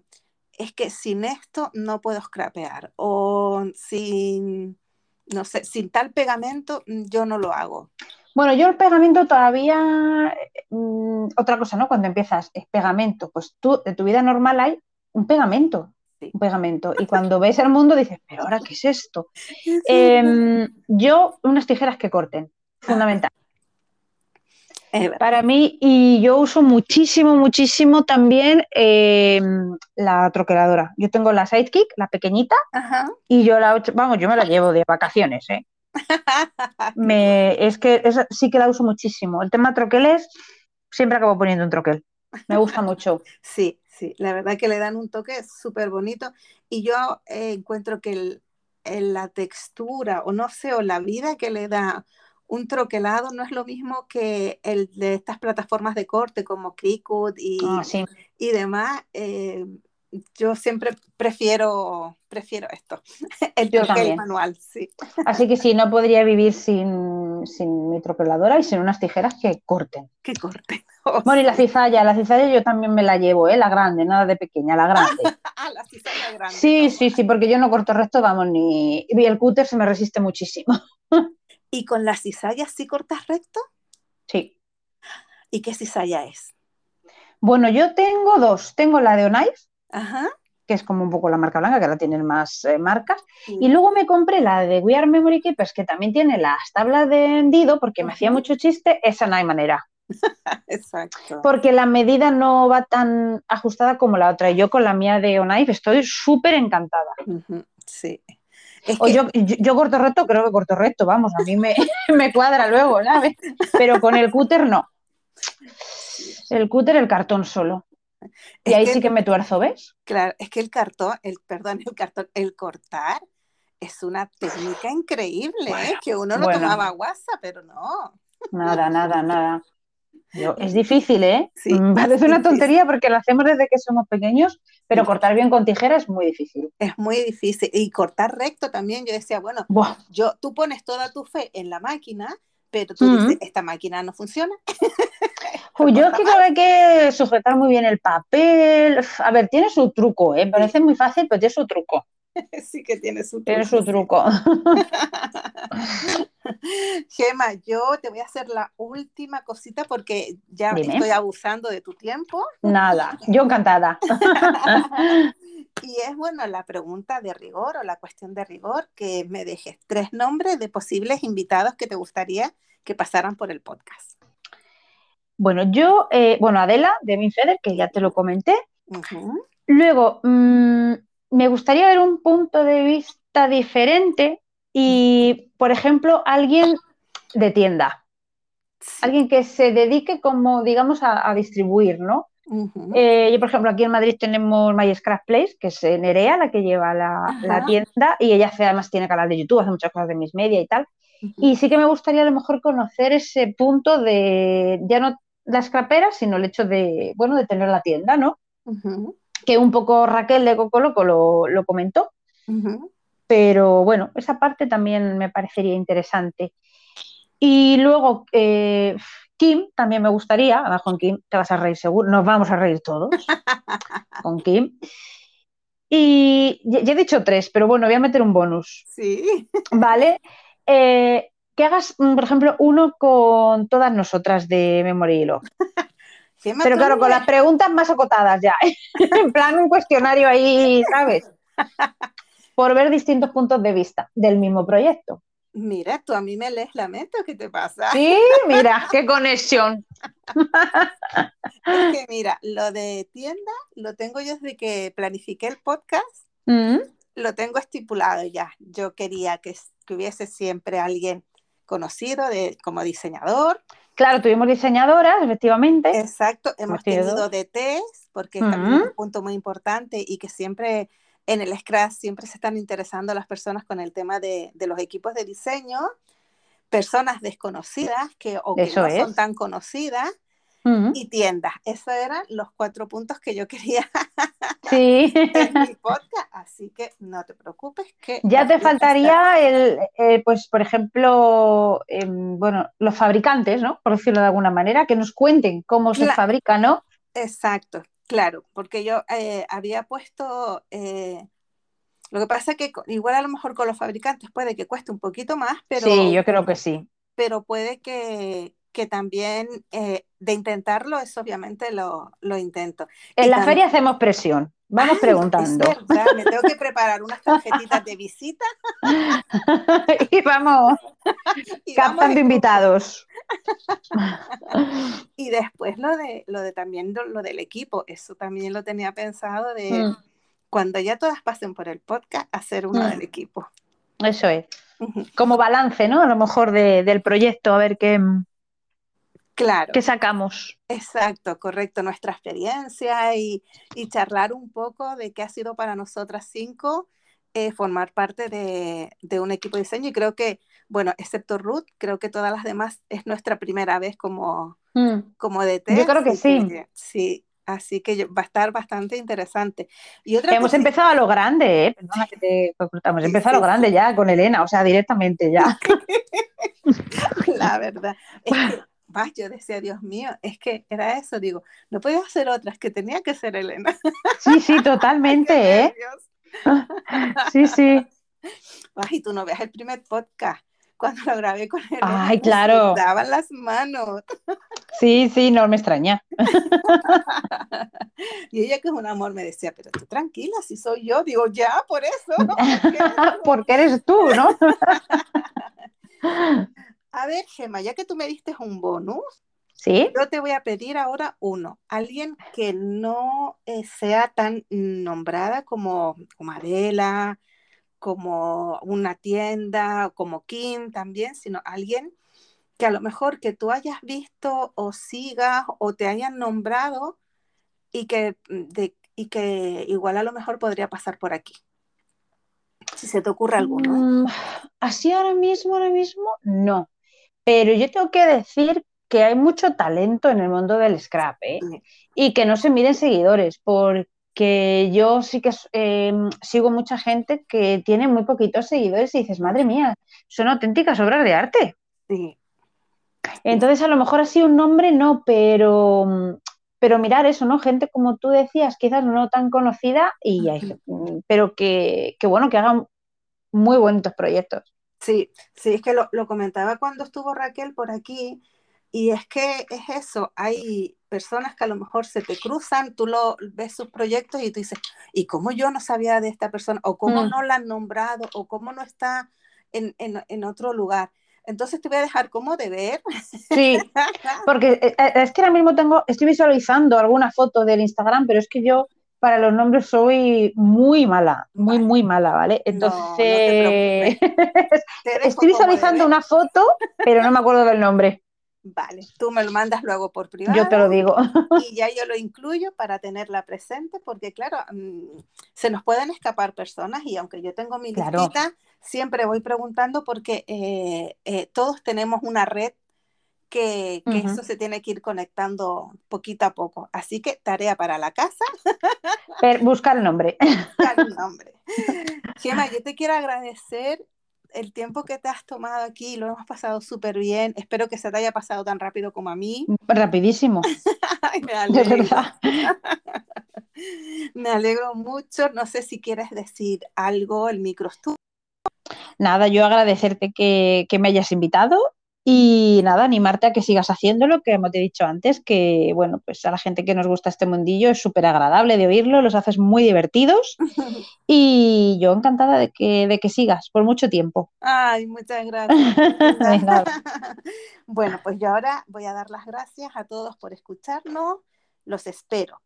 es que sin esto no puedo scrapear o sin, no sé, sin tal pegamento mm, yo no lo hago. Bueno, yo el pegamento todavía, mm, otra cosa, ¿no? Cuando empiezas, es pegamento, pues tú de tu vida normal hay un pegamento, un pegamento. Y cuando ves el mundo dices, pero ahora, ¿qué es esto? Em, yo, unas tijeras que corten, fundamental. Para mí, y yo uso muchísimo, muchísimo también em, la troqueladora. Yo tengo la Sidekick, la pequeñita, y yo la, vamos, yo me la llevo de vacaciones, ¿eh? me, es que sí que la uso muchísimo. El tema troqueles, siempre acabo poniendo un troquel. Me gusta mucho. Sí, sí, la verdad que le dan un toque súper bonito y yo eh, encuentro que la textura o no sé, o la vida que le da un troquelado no es lo mismo que el de estas plataformas de corte como Cricut y, ah, y demás. Eh, yo siempre prefiero, prefiero esto, el troquel manual, sí. Así que sí, no podría vivir sin, sin, mi troqueladora y sin unas tijeras que corten. Que corten. bueno, y la cizalla, la cizalla yo también me la llevo, ¿eh? la grande, nada de pequeña, la grande. ah, la cizalla grande. Sí, sí, sí, porque yo no corto recto, vamos, ni... Y el cúter se me resiste muchísimo. ¿Y con la cizalla sí cortas recto? Sí. ¿Y qué cizalla es? Bueno, yo tengo dos. Tengo la de Onife, que es como un poco la marca blanca, que ahora tienen más eh, marcas. Y luego me compré la de We Are Memory Keepers, que también tiene las tablas de hendido, porque me hacía mucho chiste, esa no hay manera. Exacto. Porque la medida no va tan ajustada como la otra. Y yo con la mía de Onife estoy súper encantada. Sí o yo, yo, corto recto, creo que corto recto, vamos, a mí me, me cuadra luego, ¿sabes? Pero con el cúter no. El cúter, el cartón solo. Y ahí sí que me tuerzo, ¿ves? Claro, es que el cartón, el perdón, el cartón, el cortar es una técnica increíble, ¿eh? que uno lo tomaba guasa, pero no. Nada, nada, nada es difícil, ¿eh? Sí, mm, Parece una tontería porque lo hacemos desde que somos pequeños, pero cortar bien con tijera es muy difícil. Es muy difícil. Y cortar recto también, yo decía, bueno, yo, tú pones toda tu fe en la máquina, pero tú dices, esta máquina no funciona. yo es que creo que hay que sujetar muy bien el papel. A ver, tiene su truco, ¿eh? Parece muy fácil, pero tiene su truco. sí que tiene su truco. Tiene su truco. Gema, yo te voy a hacer la última cosita porque ya estoy abusando de tu tiempo. Nada, yo encantada. y es bueno la pregunta de rigor o la cuestión de rigor que me dejes tres nombres de posibles invitados que te gustaría que pasaran por el podcast. Bueno, yo, eh, bueno, Adela de Minfeder, que ya te lo comenté. Luego, mm, me gustaría ver un punto de vista diferente y, por ejemplo, alguien de tienda, alguien que se dedique como, digamos, a, distribuir, ¿no? Eh, yo, por ejemplo, aquí en Madrid tenemos My Scrap Place, que es Nerea, la que lleva la, tienda, y ella además tiene canal de YouTube, hace muchas cosas de mis media y tal. Y sí que me gustaría a lo mejor conocer ese punto de, ya no la scrapera, sino el hecho de, bueno, de tener la tienda, ¿no? Que un poco Raquel de Coco Loco lo, lo comentó. Pero bueno, esa parte también me parecería interesante. Y luego, eh, Kim también me gustaría, además con Kim te vas a reír seguro, nos vamos a reír todos con Kim. Y ya, he dicho tres, pero bueno, voy a meter un bonus. Sí. Vale. Eh, que hagas, mm, por ejemplo, uno con todas nosotras de Memory Hilo. Pero claro, con las preguntas más acotadas ya. en plan un cuestionario ahí, ¿sabes? por ver distintos puntos de vista del mismo proyecto. Mira, tú a mí me lees la mente, ¿qué te pasa? Sí, mira, qué conexión. es que mira, lo de tienda lo tengo yo desde que planifiqué el podcast, mm. lo tengo estipulado ya. Yo quería que, hubiese siempre alguien conocido de, como diseñador. Claro, tuvimos diseñadoras, efectivamente. Exacto, hemos tenido DTs, porque también es un punto muy importante y que siempre en el Scratch siempre se están interesando las personas con el tema de, los equipos de diseño, personas desconocidas que, o que no son tan conocidas. Y tiendas. Esos eran los cuatro puntos que yo quería sí. en mi podcast. Así que no te preocupes que... Ya te faltaría el, eh, pues por ejemplo, em, bueno, los fabricantes, ¿no? Por decirlo de alguna manera, que nos cuenten cómo se fabrica, ¿no? Exacto. Claro, porque yo eh, había puesto, eh, lo que pasa es que igual a lo mejor con los fabricantes puede que cueste un poquito más, pero... Sí, yo creo que sí. pero puede que, que también eh, de intentarlo, eso obviamente lo, lo intento. En la feria hacemos presión. Vamos preguntando. me tengo que preparar unas tarjetitas de visita. y vamos captando invitados. y después lo de lo de también lo, del equipo, eso también lo tenía pensado de mm. cuando ya todas pasen por el podcast, hacer uno mm. del equipo. Eso es. Como balance, ¿no? A lo mejor del proyecto, a ver qué, Claro. ¿Qué sacamos? Exacto, correcto, nuestra experiencia y, charlar un poco de qué ha sido para nosotras cinco eh, formar parte de, un equipo de diseño. Y creo que, bueno, excepto Ruth, creo que todas las demás es nuestra primera vez como, mm. como DT. Yo creo que sí. sí, así que va a estar bastante interesante. Y Hemos empezado a lo grande, ¿eh? Perdona que te Hemos empezado a lo grande ya con Elena, o sea, directamente ya. La verdad. Es que yo decía, Dios mío, es que era eso, digo, no podía hacer otras, que tenía que ser Elena. Sí, sí, totalmente, ¿eh? Sí, sí. y tú no veas el primer podcast, cuando lo grabé con él. Ay, claro. daban las manos. Sí, sí, no me extraña. y ella que es un amor me decía, pero tú tranquila, si soy yo, digo, ya, por eso. Porque eres tú, ¿no? A ver, Gemma, ya que tú me diste un bonus, ¿Sí? yo te voy a pedir ahora uno. Alguien que no eh, sea tan nombrada como, como Adela, como una tienda, como Kim también, sino alguien que a lo mejor que tú hayas visto o sigas o te hayan nombrado y que, mm, de, y que igual a lo mejor podría pasar por aquí. Si se te ocurre alguno. Mm, así ahora mismo, ahora mismo, no. Pero yo tengo que decir que hay mucho talento en el mundo del scrap ¿eh? y que no se miden seguidores, porque yo sí que em, sigo mucha gente que tiene muy poquitos seguidores y dices, madre mía, son auténticas obras de arte. Sí. Entonces, a lo mejor así un nombre no, pero, pero mirar eso, ¿no? Gente como tú decías, quizás no tan conocida, y pero que, que, bueno, que hagan muy bonitos proyectos. Sí, sí, es que lo, comentaba cuando estuvo Raquel por aquí, y es que es eso, hay personas que a lo mejor se te cruzan, tú lo ves sus proyectos y tú dices, ¿y cómo yo no sabía de esta persona? ¿O cómo mm. no la han nombrado? ¿O cómo no está en, en, otro lugar? Entonces te voy a dejar como de ver. Sí, porque eh, eh, es que ahora mismo tengo, estoy visualizando alguna foto del Instagram, pero es que yo para los nombres soy muy mala, muy, muy mala, ¿vale? Entonces, estoy visualizando una foto, pero no me acuerdo del nombre. Vale, tú me lo mandas luego por privado. Yo te lo digo. Y ya yo lo incluyo para tenerla presente, porque claro, mm, se nos pueden escapar personas y aunque yo tengo mi listita, siempre voy preguntando porque eh, eh, todos tenemos una red que, eso se tiene que ir conectando poquito a poco. Así que tarea para la casa. buscar el nombre. Buscar el nombre. Gemma, yo te quiero agradecer el tiempo que te has tomado aquí, lo hemos pasado súper bien. Espero que se te haya pasado tan rápido como a mí. Rapidísimo. me alegro. me alegro mucho. No sé si quieres decir algo, el micro Nada, yo agradecerte que, que me hayas invitado y nada, animarte a que sigas haciendo lo que hemos dicho antes, que bueno, pues a la gente que nos gusta este mundillo es súper agradable de oírlo, los haces muy divertidos y yo encantada de que, de que sigas por mucho tiempo. Ay, muchas gracias. bueno, pues yo ahora voy a dar las gracias a todos por escucharnos, los espero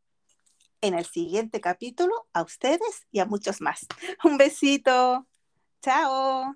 en el siguiente capítulo, a ustedes y a muchos más. Un besito. Chao.